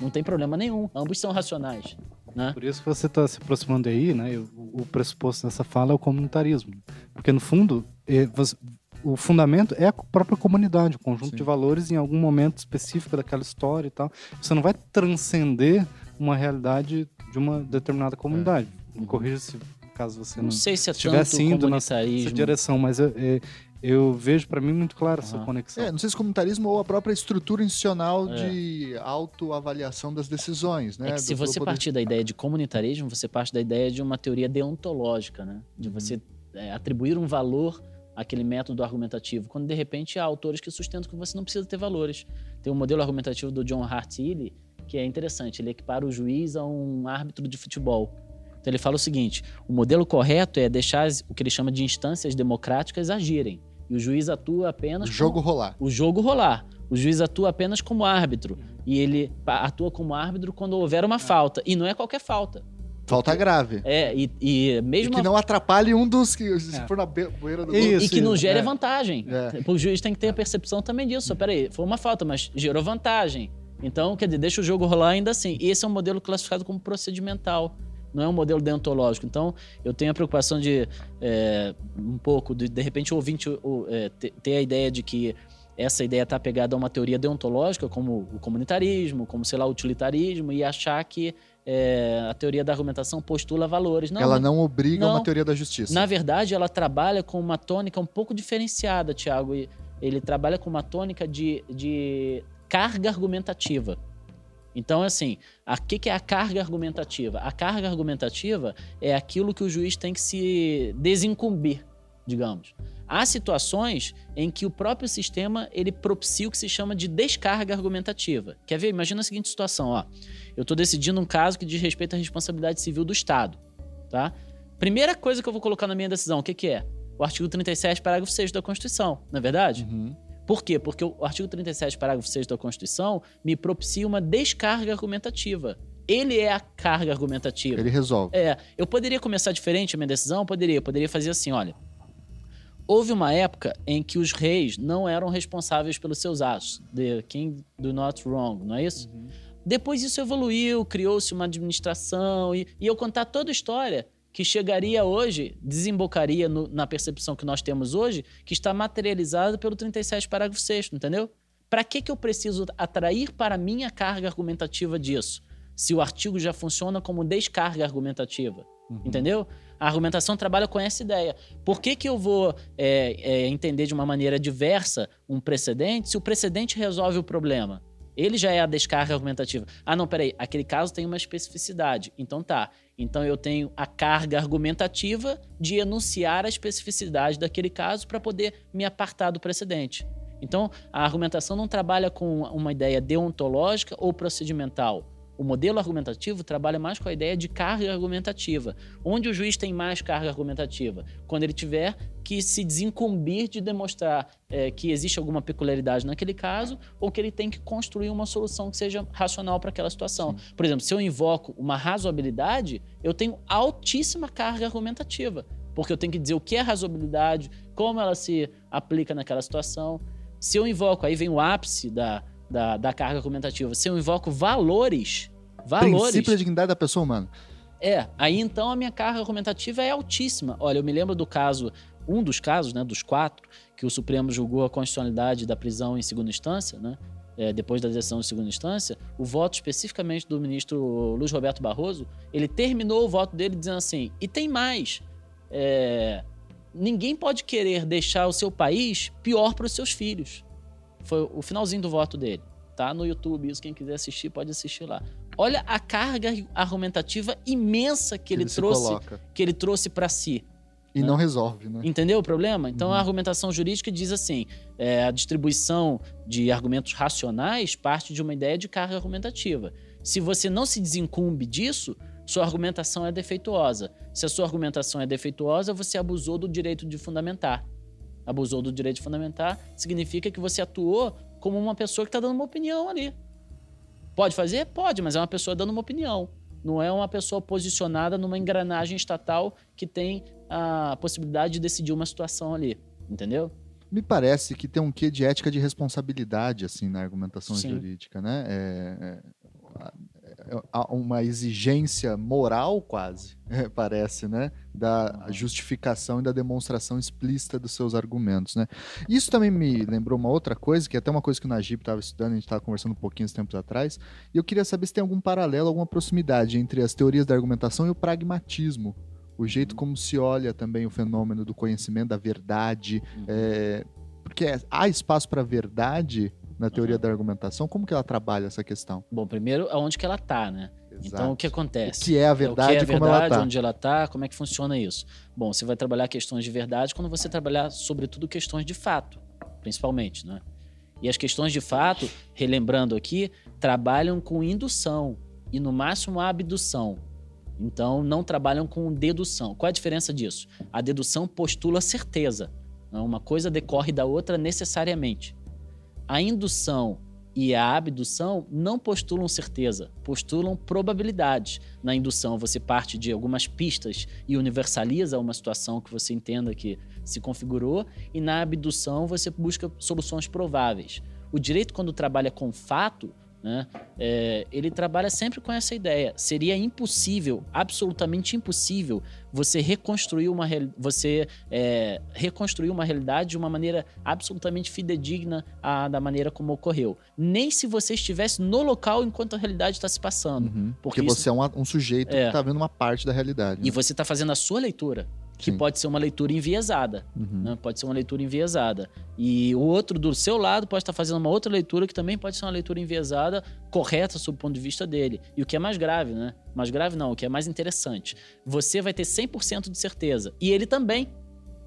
Não tem problema nenhum. Ambos são racionais. Né? Por isso que você está se aproximando aí, né? O, o pressuposto dessa fala é o comunitarismo. Porque, no fundo, é, você- o fundamento é a própria comunidade, o conjunto Sim. de valores em algum momento específico daquela história e tal. Você não vai transcender uma realidade de uma determinada comunidade. Me corrija se caso você Não não, sei se é estivesse tanto indo nessa, direção, mas eu, é, eu vejo para mim muito clara essa Aham. conexão. É, não sei se comunitarismo ou a própria estrutura institucional É. de autoavaliação das decisões, né? É que se você poder- partir da ideia de comunitarismo, você parte da ideia de uma teoria deontológica, né? De Uhum. você é, atribuir um valor àquele método argumentativo, quando de repente há autores que sustentam que você não precisa ter valores. Tem um modelo argumentativo do John Hart Ely que é interessante, ele equipara o juiz a um árbitro de futebol. Então ele fala o seguinte: o modelo correto é deixar o que ele chama de instâncias democráticas agirem. E o juiz atua O apenas jogo como- rolar. o jogo rolar. O juiz atua apenas como árbitro. E ele atua como árbitro quando houver uma falta. E não é qualquer falta. Falta grave. É, e, e E mesmo. que não atrapalhe um dos que, se É. for na be- beira do Isso. e que não gere é. vantagem. É. O juiz tem que ter a percepção também disso. Peraí, foi uma falta, mas gerou vantagem. Então, quer dizer, deixa o jogo rolar ainda assim. E esse é um modelo classificado como procedimental. Não é um modelo deontológico. Então, eu tenho a preocupação de, é, um pouco, de, de repente, o ouvinte o, é, te- ter a ideia de que essa ideia está pegada a uma teoria deontológica, como o comunitarismo, como, sei lá, o utilitarismo, e achar que é, a teoria da argumentação postula valores. Não, Ela não obriga Não. uma teoria da justiça. na verdade, ela trabalha com uma tônica um pouco diferenciada, Tiago. Ele trabalha com uma tônica de, de carga argumentativa. Então, assim, o que, que é a carga argumentativa? A carga argumentativa é aquilo que o juiz tem que se desincumbir. digamos. Há situações em que o próprio sistema ele propicia o que se chama de descarga argumentativa. Quer ver? Imagina a seguinte situação, ó. Eu estou decidindo um caso que diz respeito à responsabilidade civil do Estado, tá? Primeira coisa que eu vou colocar na minha decisão, o que, que é? O artigo 37, parágrafo 6 da Constituição, não é verdade? Uhum. Por quê? Porque o artigo 37, parágrafo 6 da Constituição me propicia uma descarga argumentativa. Ele é a carga argumentativa. Ele resolve. É, eu poderia começar diferente a minha decisão? Poderia. Eu poderia fazer assim, olha. Houve uma época em que os reis não eram responsáveis pelos seus atos. The king do not wrong, não é isso? Depois isso evoluiu, criou-se uma administração e, e eu contar toda a história que chegaria hoje, desembocaria no- na percepção que nós temos hoje, que está materializada pelo 37 parágrafo 6 entendeu? Para que, que eu preciso atrair para mim a carga argumentativa disso? Se o artigo já funciona como descarga argumentativa, entendeu? A argumentação trabalha com essa ideia. Por que, que eu vou é, é, entender de uma maneira diversa um precedente se o precedente resolve o problema? Ele já é a descarga argumentativa. Ah, não, peraí, aquele caso tem uma especificidade. Então tá. Então eu tenho a carga argumentativa de enunciar a especificidade daquele caso para poder me apartar do precedente. Então a argumentação não trabalha com uma ideia deontológica ou procedimental. O modelo argumentativo trabalha mais com a ideia de carga argumentativa. Onde o juiz tem mais carga argumentativa? Quando ele tiver que se desincumbir de demonstrar eh, que existe alguma peculiaridade naquele caso ou que ele tem que construir uma solução que seja racional para aquela situação. Por exemplo, se eu invoco uma razoabilidade, eu tenho altíssima carga argumentativa, porque eu tenho que dizer o que é razoabilidade, como ela se aplica naquela situação. Se eu invoco, aí vem o ápice da, da, da carga argumentativa, se eu invoco valores, valores. Princípio da dignidade da pessoa humana. É, aí então a minha carga argumentativa é altíssima. Olha, eu me lembro do caso, um dos casos, né, dos quatro, que o Supremo julgou a constitucionalidade da prisão em segunda instância, né? é, depois da decisão de segunda instância, o voto especificamente do ministro Luiz Roberto Barroso, ele terminou o voto dele dizendo assim: e tem mais. é, ninguém pode querer deixar o seu país pior para os seus filhos. Foi o finalzinho do voto dele. Tá no YouTube, isso quem quiser assistir pode assistir lá. Olha a carga argumentativa imensa que ele, trouxe, coloca. que ele trouxe para si. E né? não resolve, né? Entendeu o problema? Então Uhum. a argumentação jurídica diz assim: é, a distribuição de argumentos racionais parte de uma ideia de carga argumentativa. Se você não se desincumbe disso, sua argumentação é defeituosa. Se a sua argumentação é defeituosa, você abusou do direito de fundamentar. Abusou do direito de fundamentar significa que você atuou como uma pessoa que está dando uma opinião ali. Pode fazer? Pode, mas é uma pessoa dando uma opinião. Não é uma pessoa posicionada numa engrenagem estatal que tem a possibilidade de decidir uma situação ali. Entendeu? Me parece que tem um quê de ética de responsabilidade, assim, na argumentação Sim. jurídica, né? É, é, é, há uma exigência moral, quase, <laughs> é, parece, né? Da justificação e da demonstração explícita dos seus argumentos, né? Isso também me lembrou uma outra coisa, que é até uma coisa que o Najib estava estudando, a gente estava conversando um pouquinho uns tempos atrás, e eu queria saber se tem algum paralelo, alguma proximidade entre as teorias da argumentação e o pragmatismo. O jeito como se olha também o fenômeno do conhecimento, da verdade, é, porque é- há espaço para verdade na teoria da argumentação. Como que ela trabalha essa questão? Bom, primeiro, aonde que ela tá, né? Então, o que o acontece? que é a É, verdade o que é e como ela verdade, está. onde ela está, como é que funciona isso? Bom, você vai trabalhar questões de verdade quando você trabalhar, sobretudo, questões de fato, principalmente, né? E as questões de fato, relembrando aqui, trabalham com indução e, no máximo, abdução. Então, não trabalham com dedução. Qual é a diferença disso? A dedução postula certeza. Uma coisa decorre da outra necessariamente. A indução e a abdução não postulam certeza, postulam probabilidades. Na indução, você parte de algumas pistas e universaliza uma situação que você entenda que se configurou, e na abdução, você busca soluções prováveis. O direito, quando trabalha com fato, né, é, ele trabalha sempre com essa ideia. Seria impossível, absolutamente impossível, você reconstruir uma, você, é, reconstruir uma realidade de uma maneira absolutamente fidedigna à, da maneira como ocorreu. Nem se você estivesse no local enquanto a realidade está se passando. Uhum. Porque Porque, isso- você é um, um sujeito É. que está vendo uma parte da realidade. E né? você está fazendo a sua leitura, que Sim. pode ser uma leitura enviesada. Uhum. né? Pode ser uma leitura enviesada. E o outro do seu lado pode estar fazendo uma outra leitura que também pode ser uma leitura enviesada, correta sob o ponto de vista dele. E o que é mais grave, né? Mais grave não, o que é mais interessante. Você vai ter 100% de certeza. E ele também.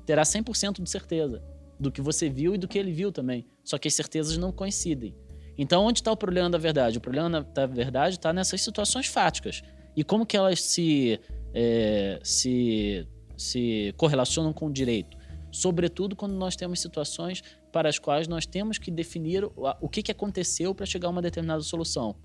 terá 100% de certeza do que você viu e do que ele viu também. Só que as certezas não coincidem. Então, onde está o problema da verdade? O problema da verdade está nessas situações fáticas. E como que elas se, é, se, se correlacionam com o direito? Sobretudo quando nós temos situações para as quais nós temos que definir o, que, que aconteceu para chegar a uma determinada solução.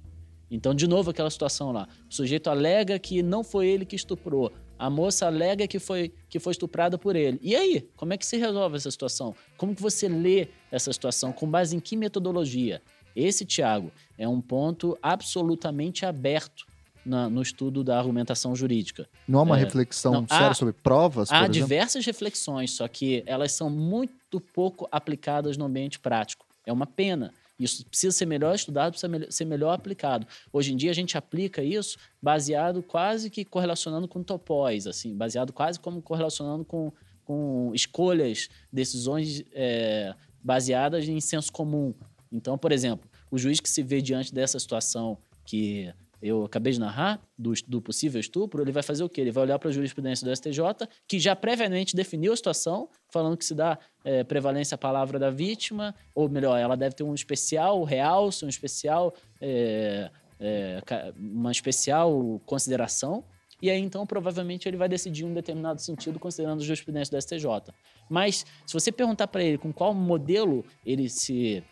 Então, de novo, aquela situação lá. O sujeito alega que não foi ele que estuprou. A moça alega que foi, que foi estuprada por ele. E aí? Como é que se resolve essa situação? Como que você lê essa situação? Com base em que metodologia? Esse, Tiago, é um ponto absolutamente aberto na, no estudo da argumentação jurídica. Não há uma É, reflexão não, séria há- sobre provas, Há diversas reflexões, só que elas são muito pouco aplicadas no ambiente prático. É uma pena. Isso precisa ser melhor estudado, precisa ser melhor aplicado. Hoje em dia a gente aplica isso baseado quase que correlacionando com topóis, assim, baseado quase como correlacionando com, com escolhas, decisões é, baseadas em senso comum. Então, por exemplo, o juiz que se vê diante dessa situação que eu acabei de narrar, do, do possível estupro, ele vai fazer o quê? Ele vai olhar para a jurisprudência do STJ, que já previamente definiu a situação, falando que se dá é, prevalência à palavra da vítima, ou melhor, ela deve ter um especial realce, um especial, é, é, uma especial consideração, e aí então provavelmente ele vai decidir um determinado sentido considerando a jurisprudência do STJ. Mas se você perguntar para ele com qual modelo ele se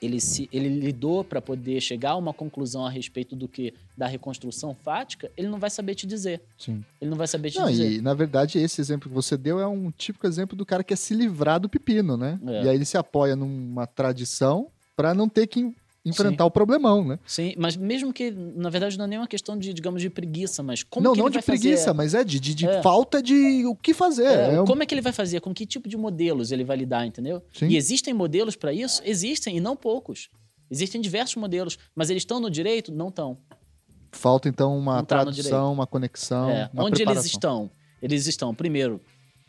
ele, se, ele lidou para poder chegar a uma conclusão a respeito do que da reconstrução fática, ele não vai saber te dizer. Sim. Ele não vai saber te Não, dizer. e na verdade esse exemplo que você deu é um típico exemplo do cara que quer se livrar do pepino, né? É. E aí ele se apoia numa tradição para não ter que en- enfrentar o problemão, né? Sim, mas mesmo que, na verdade, não é nem uma questão de, digamos, de preguiça, mas como não, que não ele de vai fazer- preguiça, mas é de, de, de É. falta de o que fazer. É, É um- Como é que ele vai fazer? Com que tipo de modelos ele vai lidar, entendeu? Sim. E existem modelos para isso? Existem, e não poucos. Existem diversos modelos, mas eles estão no direito? Não estão. Falta então uma Não tá tradução, uma conexão, É, uma onde eles preparação. estão? Eles estão, primeiro,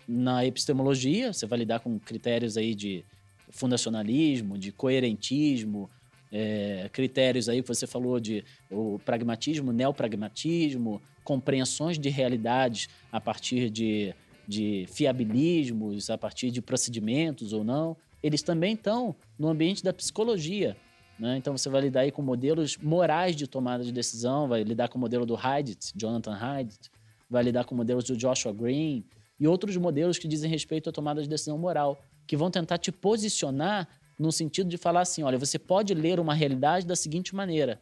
na epistemologia, você vai lidar com critérios aí de fundacionalismo, de coerentismo, é, critérios aí que você falou de o pragmatismo, neopragmatismo, compreensões de realidades a partir de, de fiabilismos, a partir de procedimentos ou não. Eles também estão no ambiente da psicologia, né? Então você vai lidar aí com modelos morais de tomada de decisão, vai lidar com o modelo do Haidt, Jonathan Haidt, vai lidar com modelos do Joshua Green e outros modelos que dizem respeito à tomada de decisão moral, que vão tentar te posicionar no sentido de falar assim, olha, você pode ler uma realidade da seguinte maneira.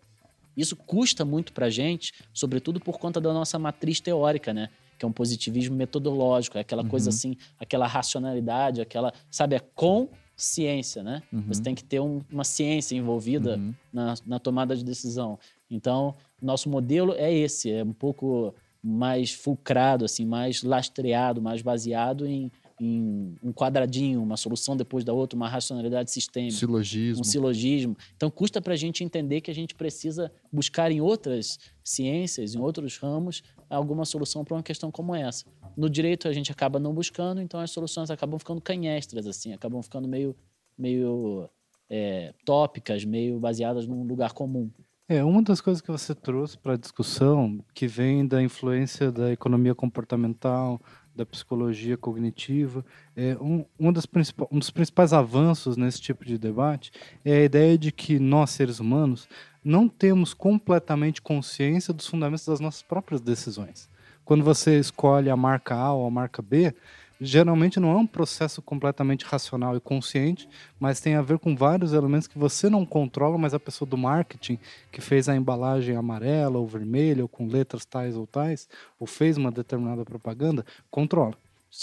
Isso custa muito pra gente, sobretudo por conta da nossa matriz teórica, né? Que é um positivismo metodológico, é aquela coisa assim, aquela racionalidade, aquela, sabe, a consciência, né? Você tem que ter um- uma ciência envolvida Uhum. na, na tomada de decisão. Então, nosso modelo é esse, é um pouco mais fulcrado, assim, mais lastreado, mais baseado em, em um quadradinho, uma solução depois da outra, uma racionalidade sistêmica Silogismo. um silogismo. Então, custa para a gente entender que a gente precisa buscar em outras ciências, em outros ramos, alguma solução para uma questão como essa. No direito, a gente acaba não buscando, então as soluções acabam ficando canhestras, assim, acabam ficando meio, meio é, tópicas, meio baseadas num lugar comum. É, uma das coisas que você trouxe para a discussão, que vem da influência da economia comportamental, da psicologia cognitiva, é um, uma das um dos principais avanços nesse tipo de debate é a ideia de que nós, seres humanos, não temos completamente consciência dos fundamentos das nossas próprias decisões. Quando você escolhe a marca A ou a marca B, geralmente não é um processo completamente racional e consciente, mas tem a ver com vários elementos que você não controla, mas a pessoa do marketing que fez a embalagem amarela ou vermelha ou com letras tais ou tais, ou fez uma determinada propaganda, controla.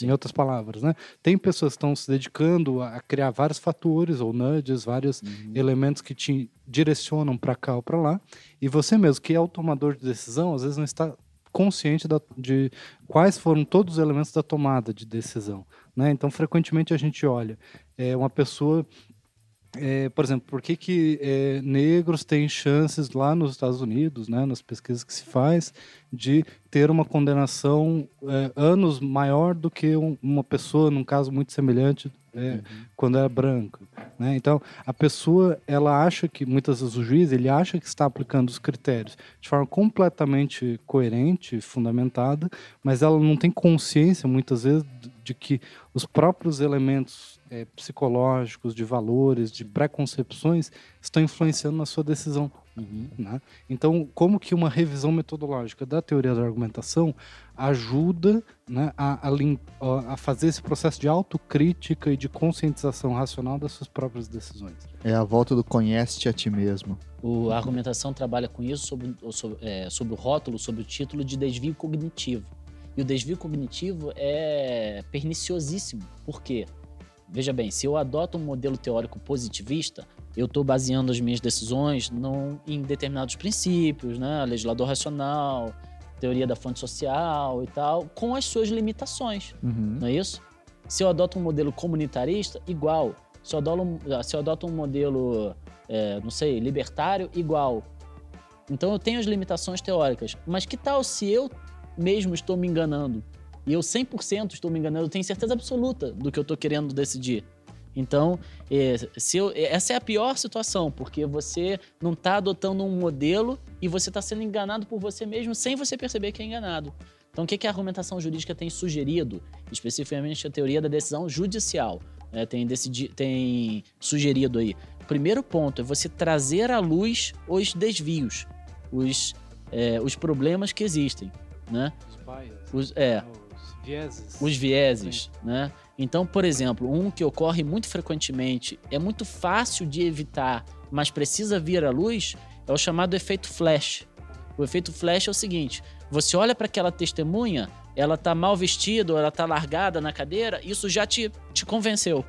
Em outras palavras, né? Tem pessoas que estão se dedicando a criar vários fatores ou nudges, vários elementos que te direcionam para cá ou para lá, e você mesmo, que é o tomador de decisão, às vezes não está consciente da- de quais foram todos os elementos da tomada de decisão. Né? Então, frequentemente a gente olha é, uma pessoa, é, por exemplo, por que, que é, negros têm chances lá nos Estados Unidos, né, nas pesquisas que se faz, de ter uma condenação é, anos maior do que um, uma pessoa, num caso muito semelhante, é, uhum. quando é branco. Né? Então, a pessoa, ela acha que, muitas vezes o juiz, ele acha que está aplicando os critérios de forma completamente coerente, fundamentada, mas ela não tem consciência, muitas vezes, de que os próprios elementos é, psicológicos, de valores, de preconcepções, estão influenciando na sua decisão. Uhum. Né? Então, como que uma revisão metodológica da teoria da argumentação ajuda né, a, a, a, fazer esse processo de autocrítica e de conscientização racional das suas próprias decisões? É a volta do conhece-te a ti mesmo. O, a argumentação trabalha com isso sobre, sobre, é, sobre o rótulo, sobre o título de desvio cognitivo. E o desvio cognitivo é perniciosíssimo. Por quê? Veja bem, se eu adoto um modelo teórico positivista, eu estou baseando as minhas decisões não, em determinados princípios, né? Legislador racional, teoria da fonte social e tal, com as suas limitações, uhum. não é isso? Se eu adoto um modelo comunitarista, igual. Se eu adoto, se eu adoto um modelo, é, não sei, libertário, igual. Então eu tenho as limitações teóricas. Mas que tal se eu mesmo estou me enganando. E eu 100% estou me enganando, eu tenho certeza absoluta do que eu estou querendo decidir. Então, é, se eu, essa é a pior situação, porque você não está adotando um modelo e você está sendo enganado por você mesmo sem você perceber que é enganado. Então, o que, que a argumentação jurídica tem sugerido? Especificamente a teoria da decisão judicial. Né? Tem, decidi, tem sugerido aí. O primeiro ponto é você trazer à luz os desvios, os, é, os problemas que existem né? Os bias. Os, é. Os vieses. Os vieses, né? Então, por exemplo, um que ocorre muito frequentemente, é muito fácil de evitar, mas precisa vir à luz, é o chamado efeito flash. O efeito flash é o seguinte: você olha para aquela testemunha, ela tá mal vestida, ela tá largada na cadeira, isso já te, te convenceu.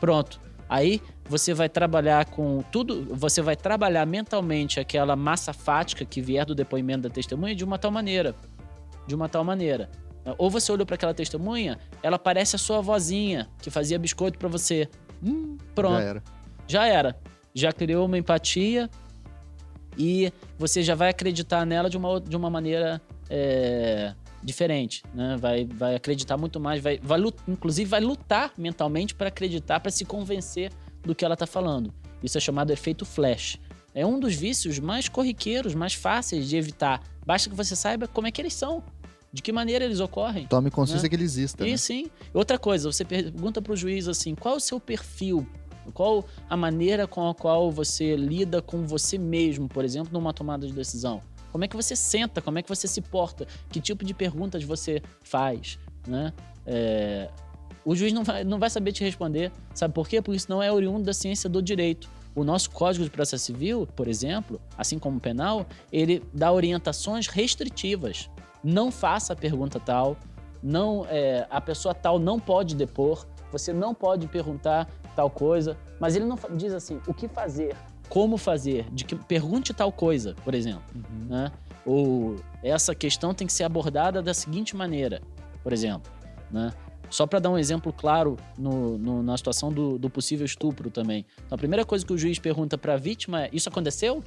Pronto. Aí você vai trabalhar com tudo, você vai trabalhar mentalmente aquela massa fática que vier do depoimento da testemunha de uma tal maneira. De uma tal maneira. Ou você olhou para aquela testemunha, ela parece a sua vozinha que fazia biscoito para você. Hum, pronto. Já era. Já era. Já criou uma empatia e você já vai acreditar nela de uma, de uma maneira é, diferente, né? Vai, vai acreditar muito mais, vai, vai inclusive vai lutar mentalmente para acreditar, para se convencer do que ela está falando. Isso é chamado efeito flash. É um dos vícios mais corriqueiros, mais fáceis de evitar. Basta que você saiba como é que eles são, de que maneira eles ocorrem. Tome consciência né? que ele existe. E né? sim. Outra coisa, você pergunta para o juiz assim: qual é o seu perfil? Qual a maneira com a qual você lida com você mesmo, por exemplo, numa tomada de decisão? Como é que você senta? Como é que você se porta? Que tipo de perguntas você faz? Né? É, o juiz não vai, não vai saber te responder. Sabe por quê? Porque isso não é oriundo da ciência do direito. O nosso Código de Processo Civil, por exemplo, assim como o penal, ele dá orientações restritivas. Não faça a pergunta tal, não é, a pessoa tal não pode depor, você não pode perguntar tal coisa, mas ele não diz assim o que fazer, como fazer, de que pergunte tal coisa, por exemplo. Uhum. Né? Ou essa questão tem que ser abordada da seguinte maneira, por exemplo. Né? Só para dar um exemplo claro no, no, na situação do, do, possível estupro também. Então, a primeira coisa que o juiz pergunta para a vítima é: Isso aconteceu?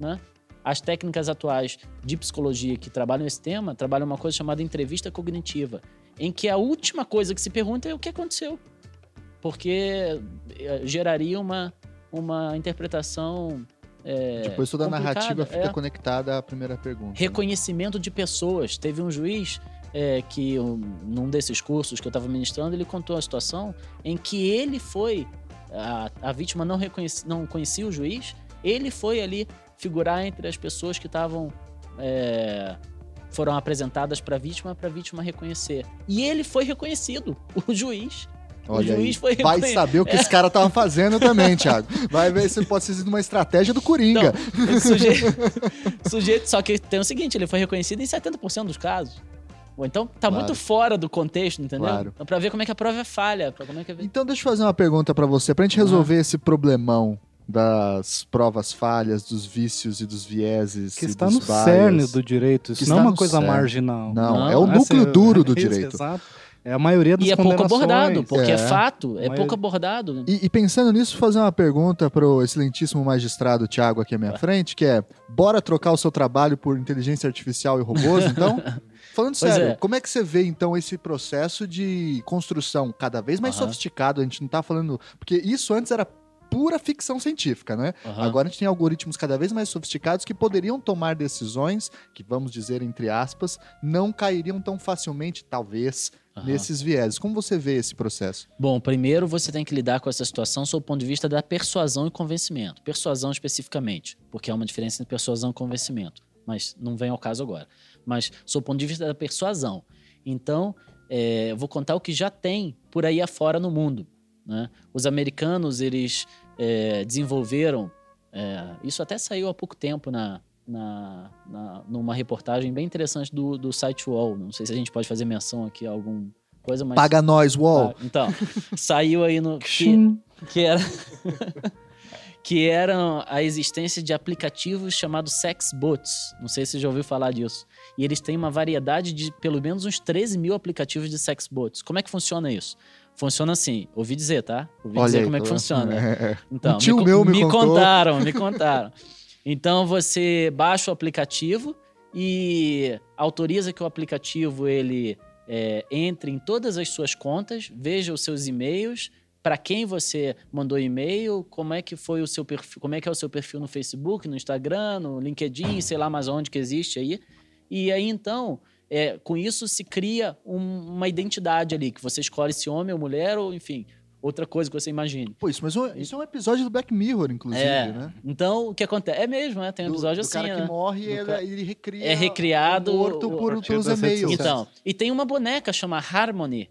Né? As técnicas atuais de psicologia que trabalham esse tema trabalham uma coisa chamada entrevista cognitiva, em que a última coisa que se pergunta é o que aconteceu. Porque eh, geraria uma, uma interpretação é, Depois toda a narrativa fica é. conectada à primeira pergunta. Né? Reconhecimento né? de pessoas. Teve um juiz é, que um, num desses cursos que eu estava ministrando, ele contou a situação em que ele foi, a, a vítima não, reconheci, não conhecia o juiz, ele foi ali figurar entre as pessoas que estavam. É, foram apresentadas para a vítima, para a vítima reconhecer. E ele foi reconhecido, <laughs> o juiz. Olha o juiz aí. foi Vai saber o que <laughs> é. esse cara tava fazendo também, Thiago. Vai ver se pode ser uma estratégia do Coringa. Não, sujeito, sujeito, só que tem o seguinte, ele foi reconhecido em 70% dos casos. Então tá claro. muito fora do contexto, entendeu? Claro. Então, pra ver como é que a prova é falha. como é que. Então deixa eu fazer uma pergunta para você, pra gente resolver esse problemão das provas falhas, dos vícios e dos vieses. Que está no bias, cerne do direito, isso não é uma coisa cerne. marginal. Não, não, é o núcleo duro do direito. Exato. É a maioria das E é pouco abordado, porque é, É. fato, é Mas- pouco abordado. E, e pensando nisso, fazer uma pergunta pro excelentíssimo magistrado Tiago aqui à minha frente, que é: bora trocar o seu trabalho por inteligência artificial e robôs, <laughs> então? Falando Pois sério, é. como é que você vê então esse processo de construção cada vez mais Aham. sofisticado? A gente não tá falando. Porque isso antes era pura ficção científica, né? Aham. Agora a gente tem algoritmos cada vez mais sofisticados que poderiam tomar decisões que, vamos dizer entre aspas, não cairiam tão facilmente, talvez, Aham. nesses vieses. Como você vê esse processo? Bom, primeiro você tem que lidar com essa situação sob o ponto de vista da persuasão e convencimento. Persuasão especificamente, porque há uma diferença entre persuasão e convencimento. Mas não vem ao caso agora. Mas sob o ponto de vista da persuasão. Então, é, eu vou contar o que já tem por aí afora no mundo. Né? Os americanos, eles é, desenvolveram... é, isso até saiu há pouco tempo na, na, na- numa reportagem bem interessante do, do site Wall. Não sei se a gente pode fazer menção aqui a algum coisa, mas... Paga nós, UOL! Ah, então, saiu aí no. Que, que era. <laughs> que eram a existência de aplicativos chamados sex bots. Não sei se você já ouviu falar disso. E eles têm uma variedade de pelo menos uns 13 mil aplicativos de sex bots. Como é que funciona isso? Funciona assim, ouvi dizer, tá? Ouvi dizer aí, como é que funciona. É, <laughs> Então, Um tio me, meu me me contaram, me <laughs> contaram. Então você baixa o aplicativo e autoriza que o aplicativo ele é, entre em todas as suas contas, veja os seus e-mails, para quem você mandou e-mail, como é que foi o seu perfil, como é que é o seu perfil no Facebook, no Instagram, no LinkedIn, sei lá mais onde que existe aí. E aí então, é, com isso se cria um- uma identidade ali, que você escolhe se homem ou mulher, ou enfim, outra coisa que você imagine. Pô, isso, mas um- isso é um episódio do Black Mirror, inclusive, É, né? então o que acontece? É mesmo, né? Tem um Do- episódio do assim, cara né? que morre e ele, ca- ele recria É recriado o morto o- por, partir pelos e-mails. Então, e tem uma boneca chamada Harmony,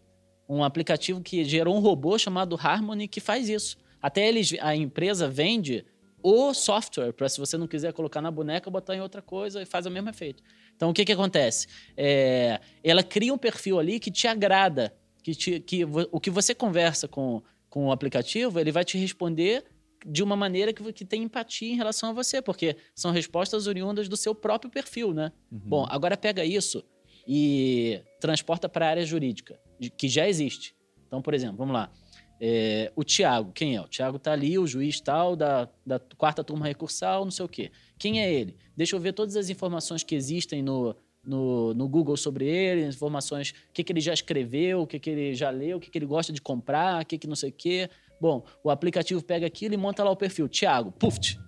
um aplicativo que gerou um robô chamado Harmony que faz isso. Até eles, a empresa vende o software para se você não quiser colocar na boneca, botar em outra coisa e faz o mesmo efeito. Então, o que que acontece? É, ela cria um perfil ali que te agrada, que, te, que o que você conversa com, com o aplicativo, ele vai te responder de uma maneira que, que tem empatia em relação a você, porque são respostas oriundas do seu próprio perfil, né? Bom, agora pega isso e transporta para a área jurídica, que já existe. Então, por exemplo, vamos lá. É, o Tiago, quem é? O Tiago tá ali, o juiz tal, da, da quarta turma recursal, não sei o quê. Quem é ele? Deixa eu ver todas as informações que existem no, no, no Google sobre ele, informações, o que, que ele já escreveu, o que, que ele já leu, o que, que ele gosta de comprar, o que, que não sei o quê. Bom, o aplicativo pega aquilo e monta lá o perfil. Tiago, puft.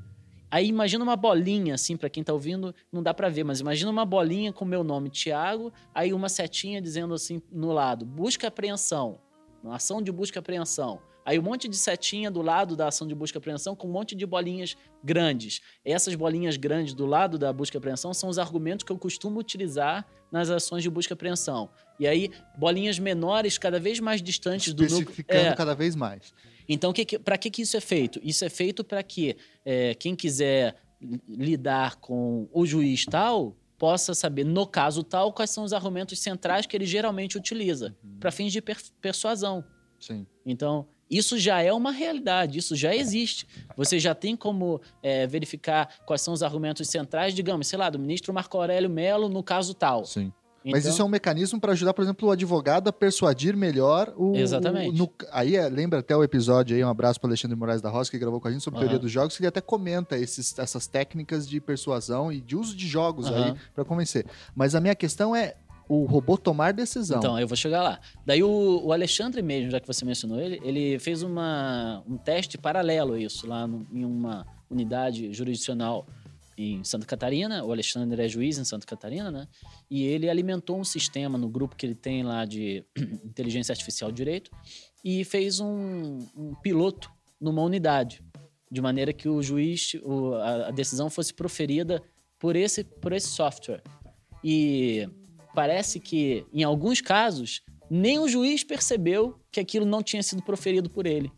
Aí imagina uma bolinha, assim, para quem tá ouvindo, não dá para ver, mas imagina uma bolinha com meu nome, Tiago, aí uma setinha dizendo assim no lado, busca apreensão, uma ação de busca e apreensão. Aí um monte de setinha do lado da ação de busca e apreensão com um monte de bolinhas grandes. Essas bolinhas grandes do lado da busca e apreensão são os argumentos que eu costumo utilizar nas ações de busca e apreensão. E aí, bolinhas menores, cada vez mais distantes do núcleo. Especificando É, cada vez mais. então, para que, que isso é feito? Isso é feito para que é, quem quiser li- lidar com o juiz tal possa saber, no caso tal, quais são os argumentos centrais que ele geralmente utiliza para fins de per- persuasão. Sim. Então, isso já é uma realidade, isso já existe. Você já tem como é, verificar quais são os argumentos centrais, digamos, sei lá, do ministro Marco Aurélio Melo no caso tal. Sim. Mas Então- isso é um mecanismo para ajudar, por exemplo, o advogado a persuadir melhor o. Exatamente. o- no- aí é, lembra até o episódio aí, um abraço para Alexandre Moraes da Roça, que gravou com a gente sobre teoria Aham. dos jogos, que ele até comenta esses, essas técnicas de persuasão e de uso de jogos aí Aham. para convencer. Mas a minha questão é o robô tomar decisão. Então, eu vou chegar lá. Daí o, o Alexandre mesmo, já que você mencionou ele, ele fez uma, um teste paralelo a isso, lá no- em uma unidade jurisdicional em Santa Catarina. O Alexandre é juiz em Santa Catarina, né? E ele alimentou um sistema no grupo que ele tem lá de <clears throat> inteligência artificial de direito e fez um, um piloto numa unidade, de maneira que o juiz, o- a, a decisão fosse proferida por esse, por esse software. E parece que, em alguns casos, nem o juiz percebeu que aquilo não tinha sido proferido por ele.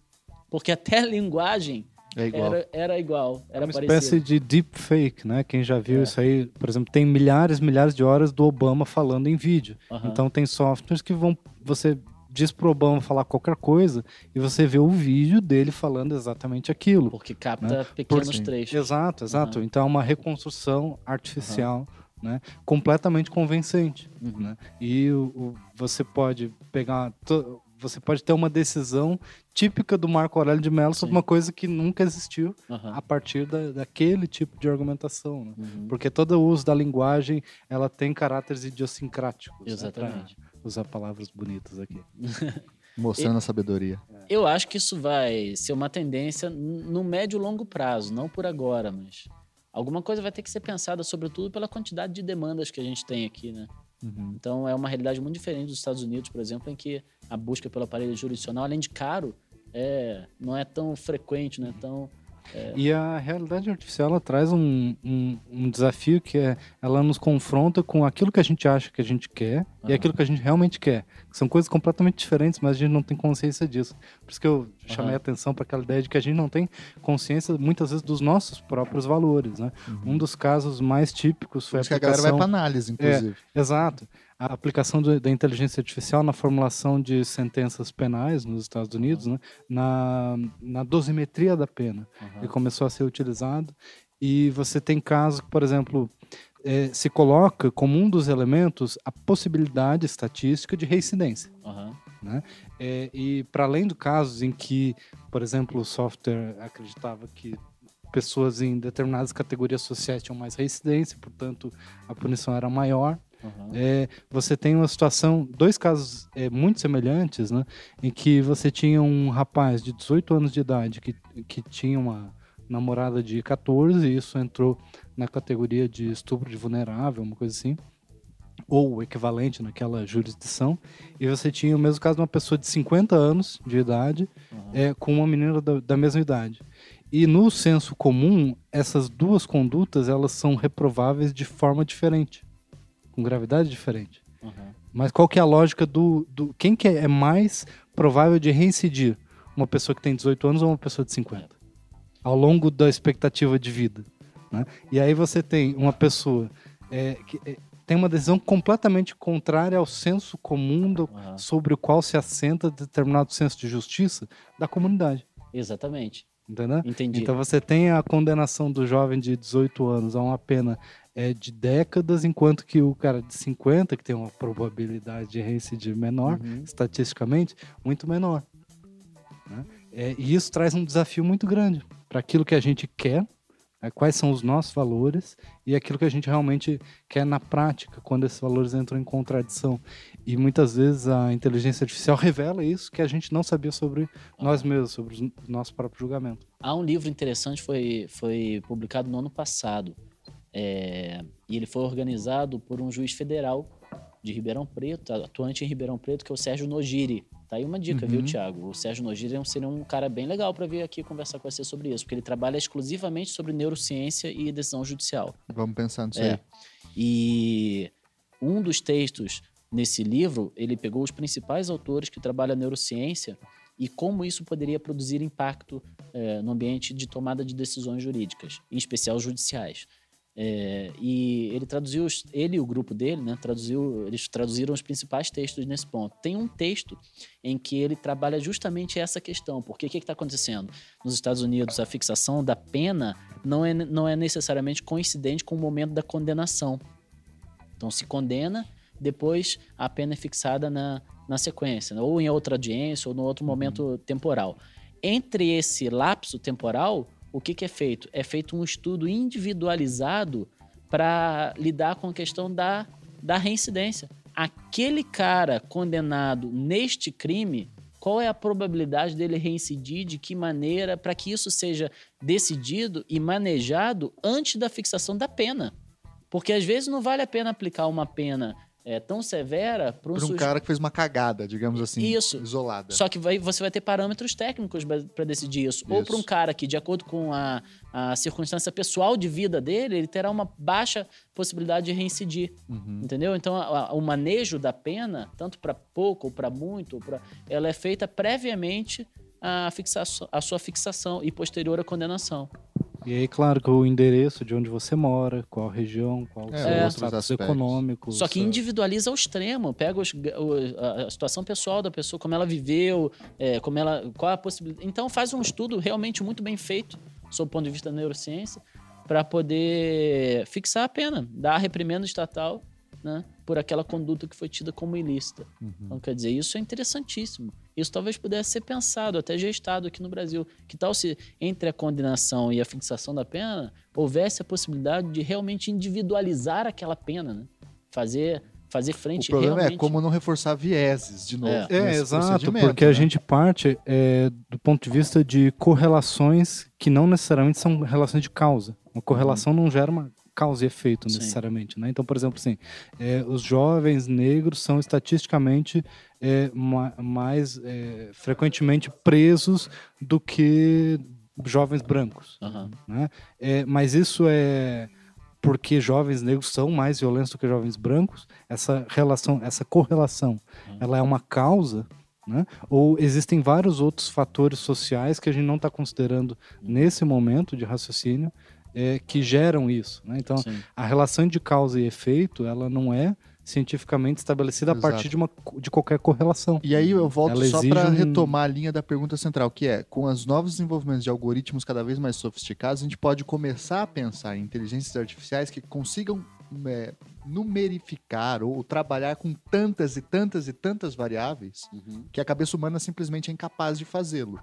Porque até a linguagem É igual. era, era igual, É era uma parecida. espécie de deepfake, né? Quem já viu É. isso aí, por exemplo, tem milhares, milhares de horas do Obama falando em vídeo. Então tem softwares que vão. Você diz pro Obama falar qualquer coisa e você vê o vídeo dele falando exatamente aquilo. Porque capta Né? pequenos Por- sim. trechos. Exato, exato. Então é uma reconstrução artificial né, completamente convincente. Uhum. Né? E o, o- você pode pegar. to- Você pode ter uma decisão típica do Marco Aurélio de Mello sobre uma coisa que nunca existiu Aham. a partir da, daquele tipo de argumentação. né? Uhum. Porque todo o uso da linguagem ela tem caráteres idiosincráticos. né, Exatamente. pra usar palavras bonitas aqui. <laughs> Mostrando a sabedoria. Eu acho que isso vai ser uma tendência no médio e longo prazo, não por agora, mas alguma coisa vai ter que ser pensada, sobretudo pela quantidade de demandas que a gente tem aqui, né? Uhum. Então é uma realidade muito diferente dos Estados Unidos, por exemplo, em que a busca pelo aparelho jurisdicional, além de caro, é, não é tão frequente, não é tão. E a realidade artificial ela traz um, um, um desafio que é ela nos confronta com aquilo que a gente acha que a gente quer e Aham. aquilo que a gente realmente quer. Que são coisas completamente diferentes, mas a gente não tem consciência disso. Por isso que eu chamei a atenção para aquela ideia de que a gente não tem consciência muitas vezes dos nossos próprios valores. Né? Um dos casos mais típicos foi a isso que a galera vai aplicação... pra análise, inclusive. Exato. A aplicação do- da inteligência artificial na formulação de sentenças penais nos Estados Unidos, né, na, na dosimetria da pena. Ele começou a ser utilizado e você tem casos que, por exemplo, eh, se coloca como um dos elementos a possibilidade estatística de reincidência. Aham. É, e para além do casos em que, por exemplo, o software acreditava que pessoas em determinadas categorias sociais tinham mais reincidência, portanto a punição era maior, aham. é, você tem uma situação, dois casos é, muito semelhantes, né, em que você tinha um rapaz de 18 anos de idade que, que tinha uma namorada de 14 e isso entrou na categoria de estupro de vulnerável, uma coisa assim, ou o equivalente naquela jurisdição, e você tinha o mesmo caso de uma pessoa de 50 anos de idade Aham. é, com uma menina da, da mesma idade. E no senso comum, essas duas condutas elas são reprováveis de forma diferente, com gravidade diferente. Aham. Mas qual que é a lógica do, do quem que é mais provável de reincidir? Uma pessoa que tem 18 anos ou uma pessoa de 50? Ao longo da expectativa de vida. né? E aí você tem uma pessoa é, que é, tem uma decisão completamente contrária ao senso comum do- Aham. sobre o qual se assenta determinado senso de justiça da comunidade. Exatamente. Entendeu? Entendi. Então você tem a condenação do jovem de 18 anos a uma pena é, de décadas, enquanto que o cara de 50, que tem uma probabilidade de reincidir menor, Uhum. estatisticamente, muito menor. né? É, e isso traz um desafio muito grande para aquilo que a gente quer, né, quais são os nossos valores e aquilo que a gente realmente quer na prática, quando esses valores entram em contradição. E muitas vezes a inteligência artificial <laughs> revela isso que a gente não sabia sobre nós mesmos, sobre o nosso próprio julgamento. Há um livro interessante, foi, foi publicado no ano passado. É, e ele foi organizado por um juiz federal de Ribeirão Preto, atuante em Ribeirão Preto, que é o Sérgio Nogiri. Tá aí uma dica, viu, Uhum. Tiago? O Sérgio Nogiri é seria um cara bem legal para vir aqui conversar com você sobre isso, porque ele trabalha exclusivamente sobre neurociência e decisão judicial. Vamos pensar nisso É. aí. E um dos textos nesse livro, ele pegou os principais autores que trabalham a neurociência e como isso poderia produzir impacto eh, no ambiente de tomada de decisões jurídicas, em especial judiciais. É, e ele traduziu, ele e o grupo dele, né, traduziu, eles traduziram os principais textos nesse ponto. Tem um texto em que ele trabalha justamente essa questão, porque o que está acontecendo? Nos Estados Unidos, a fixação da pena não é, não é necessariamente coincidente com o momento da condenação. Então, se condena, depois a pena é fixada na, na sequência, né? ou em outra audiência, ou no outro momento temporal. Entre esse lapso temporal, o que, que é feito? É feito um estudo individualizado para lidar com a questão da, da reincidência. Aquele cara condenado neste crime, qual é a probabilidade dele reincidir, de que maneira, para que isso seja decidido e manejado antes da fixação da pena. Porque às vezes não vale a pena aplicar uma pena é, tão severa para um, um cara que fez uma cagada, digamos assim, Isso. isolada. Só que vai- você vai ter parâmetros técnicos para decidir isso. Ou Isso. para um cara que, de acordo com a, a circunstância pessoal de vida dele, ele terá uma baixa possibilidade de reincidir. Uhum. Entendeu? Então, a- a- o manejo da pena, tanto para pouco ou para muito, ou pra- ela é feita previamente à, fixação, à sua fixação e posterior à condenação. E aí, claro, que o endereço de onde você mora, qual região, qual o É, seu outros status aspectos. econômico. Só que seu- individualiza ao extremo, pega os- o- a, a situação pessoal da pessoa, como ela viveu, é, como ela, qual a possibilidade. Então faz um estudo realmente muito bem feito, sob o ponto de vista da neurociência, para poder fixar a pena, dar a reprimenda estatal né, por aquela conduta que foi tida como ilícita. Uhum. Então, quer dizer, isso é interessantíssimo. Isso talvez pudesse ser pensado, até gestado aqui no Brasil. Que tal se, entre a condenação e a fixação da pena, houvesse a possibilidade de realmente individualizar aquela pena, né? Fazer, fazer O frente problema realmente... é como não reforçar vieses de novo. É. É, exato, porque a né? gente parte é, do ponto de vista de correlações que não necessariamente são relações de causa. Uma correlação não gera uma causa e efeito necessariamente, né? Então, por exemplo, assim, é, os jovens negros são estatisticamente é, ma- mais é, frequentemente presos do que jovens brancos Aham. né? É, mas isso é porque jovens negros são mais violentos do que jovens brancos? Essa relação, essa correlação, ela é uma causa, né? Ou existem vários outros fatores sociais que a gente não está considerando nesse momento de raciocínio é, que geram isso, né? Então, Sim. a relação de causa e efeito, ela não é cientificamente estabelecida a Exato. partir de, uma, de qualquer correlação. E aí eu volto Ela só para um- retomar a linha da pergunta central, que é, com os novos desenvolvimentos de algoritmos cada vez mais sofisticados, a gente pode começar a pensar em inteligências artificiais que consigam é, numerificar ou trabalhar com tantas e tantas e tantas variáveis Uhum. que a cabeça humana simplesmente é incapaz de fazê-lo.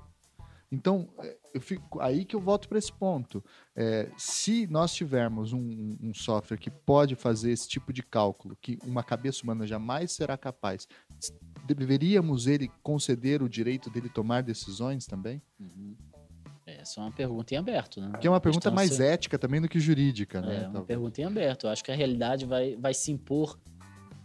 Então, é, eu fico, aí que eu volto para esse ponto. É, se nós tivermos um, um software que pode fazer esse tipo de cálculo, que uma cabeça humana jamais será capaz, deveríamos ele conceder o direito dele tomar decisões também? Uhum. Essa é uma pergunta em aberto, né? Que é uma pergunta mais ser- ética também do que jurídica, né? É, uma Talvez. pergunta em aberto. Eu acho que a realidade vai, vai se impor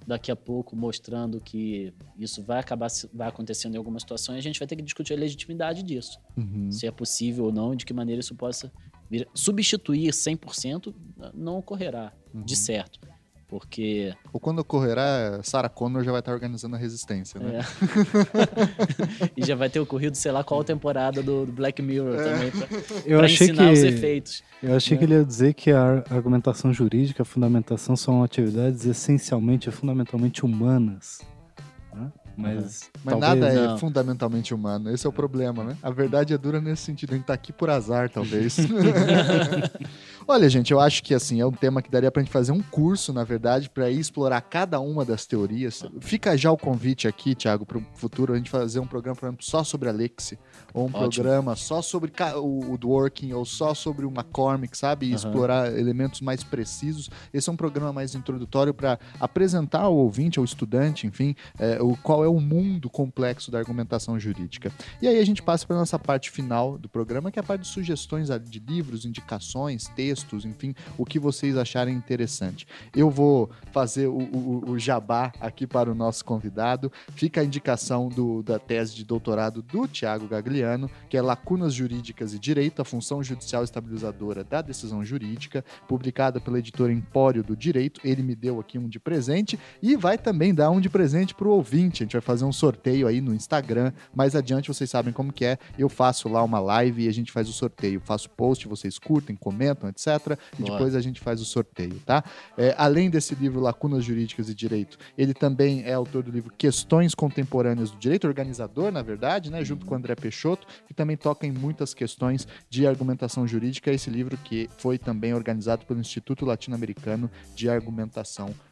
daqui a pouco, mostrando que isso vai acabar vai acontecendo em alguma situação e a gente vai ter que discutir a legitimidade disso. Uhum. Se é possível ou não, de que maneira isso possa vir. Substituir 100% não ocorrerá, Uhum. de certo. Porque. Ou quando ocorrerá, Sarah Connor já vai estar organizando a resistência, né? é. <laughs> e já vai ter ocorrido, sei lá, qual temporada do, do Black Mirror É. também, pra, Eu pra achei ensinar os que efeitos. Eu achei que ele ia dizer que a ar- argumentação jurídica, a fundamentação são atividades essencialmente fundamentalmente humanas. né? Mas, Mas talvez, nada é não. fundamentalmente humano, esse é o problema, né? A verdade é dura nesse sentido, a gente tá aqui por azar, talvez. <laughs> Olha, gente, eu acho que assim, é um tema que daria pra gente fazer um curso, na verdade, ir explorar cada uma das teorias. Fica já o convite aqui, Thiago, pro futuro a gente fazer um programa, por exemplo, só sobre a Lexi, ou um Ótimo. programa só sobre o, o Dworkin, ou só sobre o McCormick, sabe? E Aham. explorar elementos mais precisos. Esse é um programa mais introdutório para apresentar ao ouvinte, ao estudante, enfim, é, o, qual é o mundo complexo da argumentação jurídica. E aí a gente passa para nossa parte final do programa, que é a parte de sugestões de livros, indicações, textos, enfim, o que vocês acharem interessante. Eu vou fazer o, o- o jabá aqui para o nosso convidado. Fica a indicação do- da tese de doutorado do Tiago Gagliano, que é Lacunas Jurídicas e Direito, a função judicial estabilizadora da decisão jurídica, publicada pela editora Empório do Direito. Ele me deu aqui um de presente e vai também dar um de presente para o ouvinte. A gente vai fazer um sorteio aí no Instagram. Mais adiante vocês sabem como que é. Eu faço lá uma live e a gente faz o sorteio. Faço post, vocês curtem, comentam, etc. E Boa. depois a gente faz o sorteio, tá? É, além desse livro Lacunas Jurídicas e Direito, ele também é autor do livro Questões Contemporâneas do Direito, organizador, na verdade, né? Junto com o André Peixoto, que também toca em muitas questões de argumentação jurídica. Esse livro que foi também organizado pelo Instituto Latino-Americano de Argumentação Jurídica.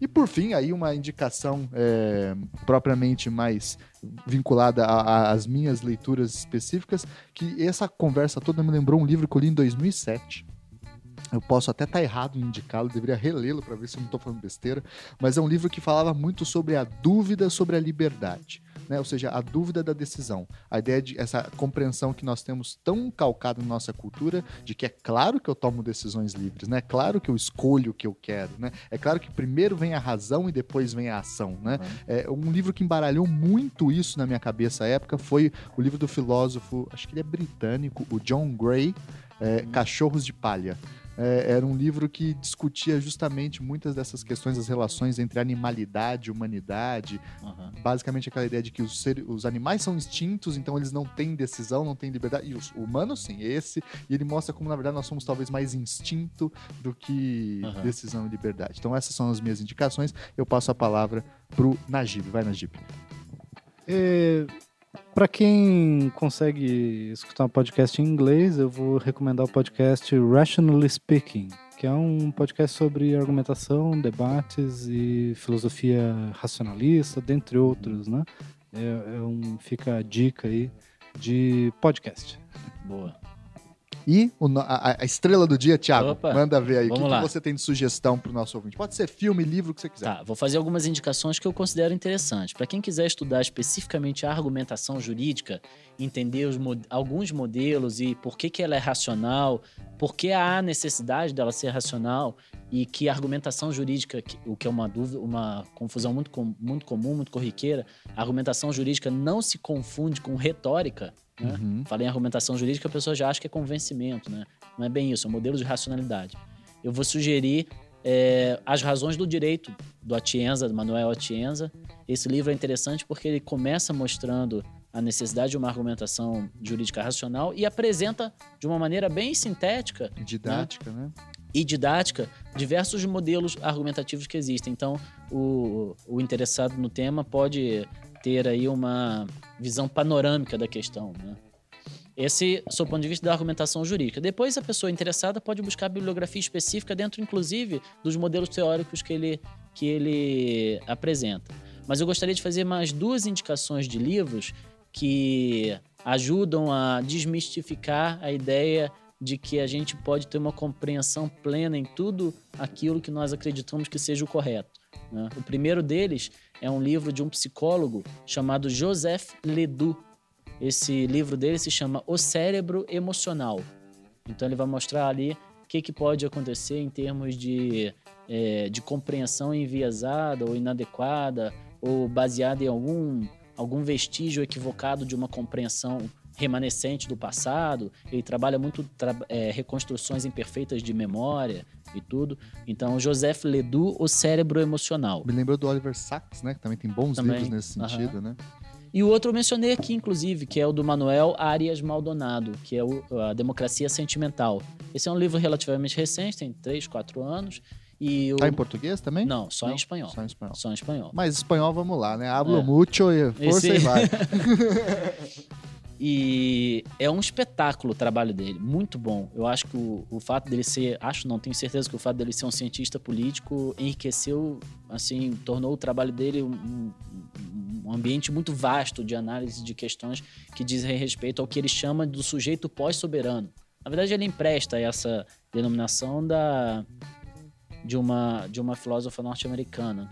E por fim, aí uma indicação é, propriamente mais vinculada às minhas leituras específicas, que essa conversa toda me lembrou um livro que eu li em 2007. Eu posso até estar errado em indicá-lo, deveria relê-lo para ver se eu não estou falando besteira, mas é um livro que falava muito sobre a dúvida sobre a liberdade, né? ou seja, a dúvida da decisão. A ideia de essa compreensão que nós temos tão calcada na nossa cultura de que é claro que eu tomo decisões livres, né? É claro que eu escolho o que eu quero, né? É claro que primeiro vem a razão e depois vem a ação, né? É, um livro que embaralhou muito isso na minha cabeça à época foi o livro do filósofo, acho que ele é britânico, o John Gray, é, Cachorros de Palha. É, era um livro que discutia justamente muitas dessas questões, as relações entre animalidade e humanidade. Aham. Basicamente aquela ideia de que os, ser- os animais são instintos, então eles não têm decisão, não têm liberdade. E os humanos, sim, esse. E ele mostra como, na verdade, nós somos talvez mais instinto do que Aham. decisão e liberdade. Então essas são as minhas indicações. Eu passo a palavra pro Najib. Vai, Najib. É, Para quem consegue escutar um podcast em inglês, eu vou recomendar o podcast Rationally Speaking, que é um podcast sobre argumentação, debates e filosofia racionalista, dentre outros, né? É, é um, fica a dica aí de podcast. Boa. E o a, a estrela do dia, Thiago, Opa, manda ver aí. O que, que você tem de sugestão pro nosso ouvinte? Pode ser filme, livro, o que você quiser. Tá, vou fazer algumas indicações que eu considero interessantes. Para quem quiser estudar especificamente a argumentação jurídica, entender os alguns modelos e por que, que ela é racional, por que há necessidade dela ser racional e que a argumentação jurídica, o que é uma dúvida, uma confusão muito, muito comum, muito corriqueira, a argumentação jurídica não se confunde com retórica. Né? Uhum. Falei em argumentação jurídica, a pessoa já acha que é convencimento, né? Não é bem isso, é um modelo de racionalidade. Eu vou sugerir é, As Razões do Direito, do Atienza, do Manuel Atienza. Esse livro é interessante porque ele começa mostrando a necessidade de uma argumentação jurídica racional e apresenta de uma maneira bem sintética Didática, né? e didática diversos modelos argumentativos que existem. Então, o, o interessado no tema pode ter aí uma visão panorâmica da questão. Né? Esse, sob o ponto de vista da argumentação jurídica. Depois, a pessoa interessada pode buscar bibliografia específica dentro, inclusive, dos modelos teóricos que ele, que ele apresenta. Mas eu gostaria de fazer mais duas indicações de livros que ajudam a desmistificar a ideia de que a gente pode ter uma compreensão plena em tudo aquilo que nós acreditamos que seja o correto. né? O primeiro deles é um livro de um psicólogo chamado Joseph Ledoux. Esse livro dele se chama O Cérebro Emocional. Então ele vai mostrar ali o que, que pode acontecer em termos de, eh, de compreensão enviesada ou inadequada ou baseada em algum, algum vestígio equivocado de uma compreensão remanescente do passado. Ele trabalha muito tra eh, reconstruções imperfeitas de memória e tudo. Então, Joseph Ledoux, O Cérebro Emocional. Me lembrou do Oliver Sacks, né? Que também tem bons Também, livros nesse sentido, né? E o outro eu mencionei aqui, inclusive, que é o do Manuel Arias Maldonado, que é o, a Democracia Sentimental. Esse é um livro relativamente recente, tem 3, 4 anos. E o... Tá em português também? Não, só Não, em espanhol. Só em espanhol. Só em espanhol. Mas espanhol, vamos lá, né? Hablo É. mucho e força Esse- e vai. <laughs> E é um espetáculo o trabalho dele, muito bom. Eu acho que o, o fato dele ser, acho não, tenho certeza que o fato dele ser um cientista político enriqueceu, assim, tornou o trabalho dele um, um- ambiente muito vasto de análise de questões que dizem respeito ao que ele chama do sujeito pós-soberano. Na verdade, ele empresta essa denominação da de uma de uma filósofa norte-americana.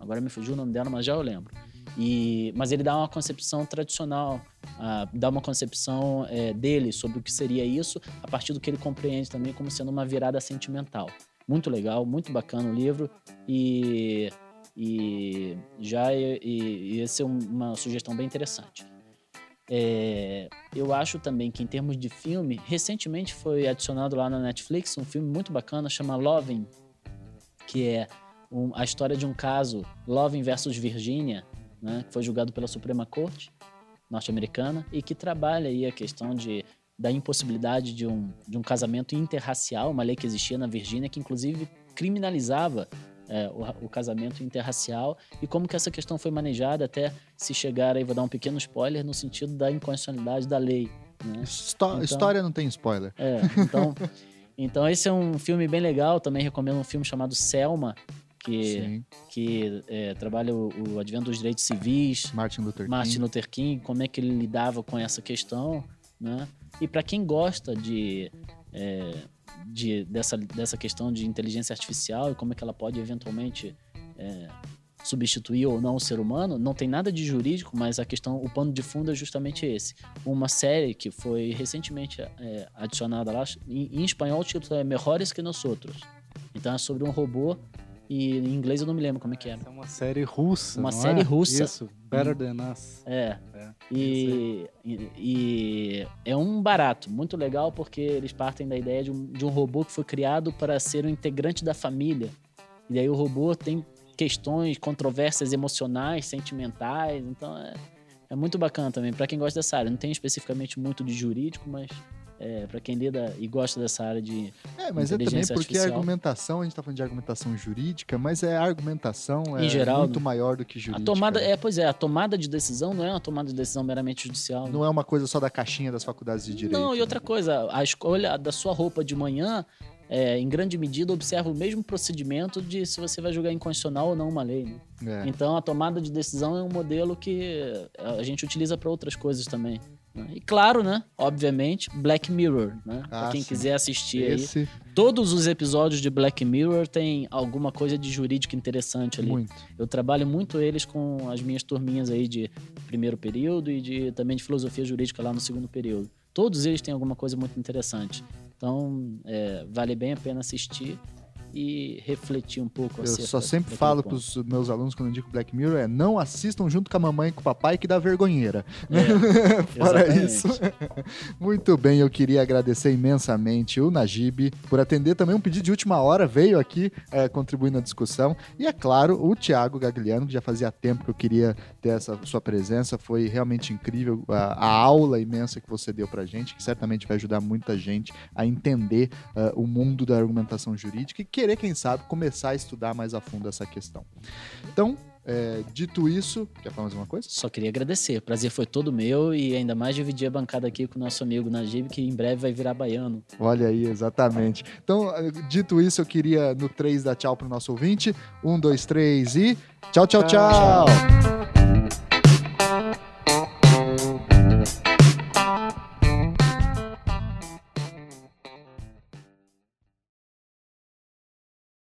Agora me fugiu o nome dela, mas já eu lembro. E, mas ele dá uma concepção tradicional, ah, dá uma concepção eh, dele sobre o que seria isso, a partir do que ele compreende também como sendo uma virada sentimental. Muito legal, muito bacana o livro e, e já e, e esse é um- uma sugestão bem interessante. É, eu acho também que em termos de filme, recentemente foi adicionado lá na Netflix um filme muito bacana chama Loving, que é um- a história de um caso, Loving versus Virginia, né, que foi julgado pela Suprema Corte norte-americana e que trabalha aí a questão de, da impossibilidade de um, de um casamento interracial, uma lei que existia na Virgínia que inclusive criminalizava é, o, o casamento interracial e como que essa questão foi manejada até se chegar aí, vou dar um pequeno spoiler, no sentido da inconstitucionalidade da lei. Né? Histó- Então- História não tem spoiler. É, então, então esse é um filme bem legal. Também recomendo um filme chamado Selma, que, Sim. que é, trabalha o, o advento dos direitos civis, Martin Luther Martin King. Luther King, como é que ele lidava com essa questão, né? E para quem gosta de, é, de dessa, dessa questão de inteligência artificial e como é que ela pode eventualmente é, substituir ou não o ser humano, não tem nada de jurídico, mas a questão, o pano de fundo é justamente esse. Uma série que foi recentemente é, adicionada lá, em, em espanhol o título é Mejores que Nosotros. Então é sobre um robô e em inglês eu não me lembro como é que era. Essa é uma série russa. Uma série é? russa. Isso, Better Than Us. É, É, E, e- e é um barato, muito legal, porque eles partem da ideia de um, de um robô que foi criado para ser um integrante da família. E daí o robô tem questões, controvérsias emocionais, sentimentais, então é, é muito bacana também. Para quem gosta dessa área, não tem especificamente muito de jurídico, mas é, para quem lida e gosta dessa área de É, mas é também porque a artificial. argumentação, a gente tá falando de argumentação jurídica, mas é a argumentação Em é geral, muito né? maior do que jurídica. a tomada né? é, pois é, a tomada de decisão não é uma tomada de decisão meramente judicial. né? Não é uma coisa só da caixinha das faculdades de direito. Não, e né? outra coisa, a escolha da sua roupa de manhã, é, em grande medida, observa o mesmo procedimento de se você vai julgar inconstitucional ou não uma lei. né? É. Então, a tomada de decisão é um modelo que a gente utiliza para outras coisas também. Né? E claro, né? Obviamente, Black Mirror, né? Ah, pra quem sim. quiser assistir aí. Esse, Todos os episódios de Black Mirror tem alguma coisa de jurídico interessante ali. muito. Eu trabalho muito eles com as minhas turminhas aí de primeiro período e de, também de filosofia jurídica lá no segundo período. Todos eles têm alguma coisa muito interessante. Então, é, vale bem a pena assistir e refletir um pouco Eu só sempre falo ponto. pros meus alunos quando eu indico Black Mirror é não assistam junto com a mamãe e com o papai que dá vergonheira. É, <laughs> Fora exatamente. isso. <laughs> Muito bem, eu queria agradecer imensamente o Najib por atender também um pedido de última hora, veio aqui é, contribuir na discussão. E é claro, o Thiago Gagliano, que já fazia tempo que eu queria ter essa sua presença, foi realmente incrível a, a aula imensa que você deu pra gente, que certamente vai ajudar muita gente a entender é, o mundo da argumentação jurídica e querer, quem sabe, começar a estudar mais a fundo essa questão. Então, é, dito isso, quer falar mais uma coisa? Só queria agradecer. O prazer foi todo meu e ainda mais dividir a bancada aqui com o nosso amigo Najib, que em breve vai virar baiano. Olha aí, exatamente. Então, eh, dito isso, eu queria no 3 dar tchau pro nosso ouvinte. Um, dois, três e. Tchau, tchau, Tchau. tchau.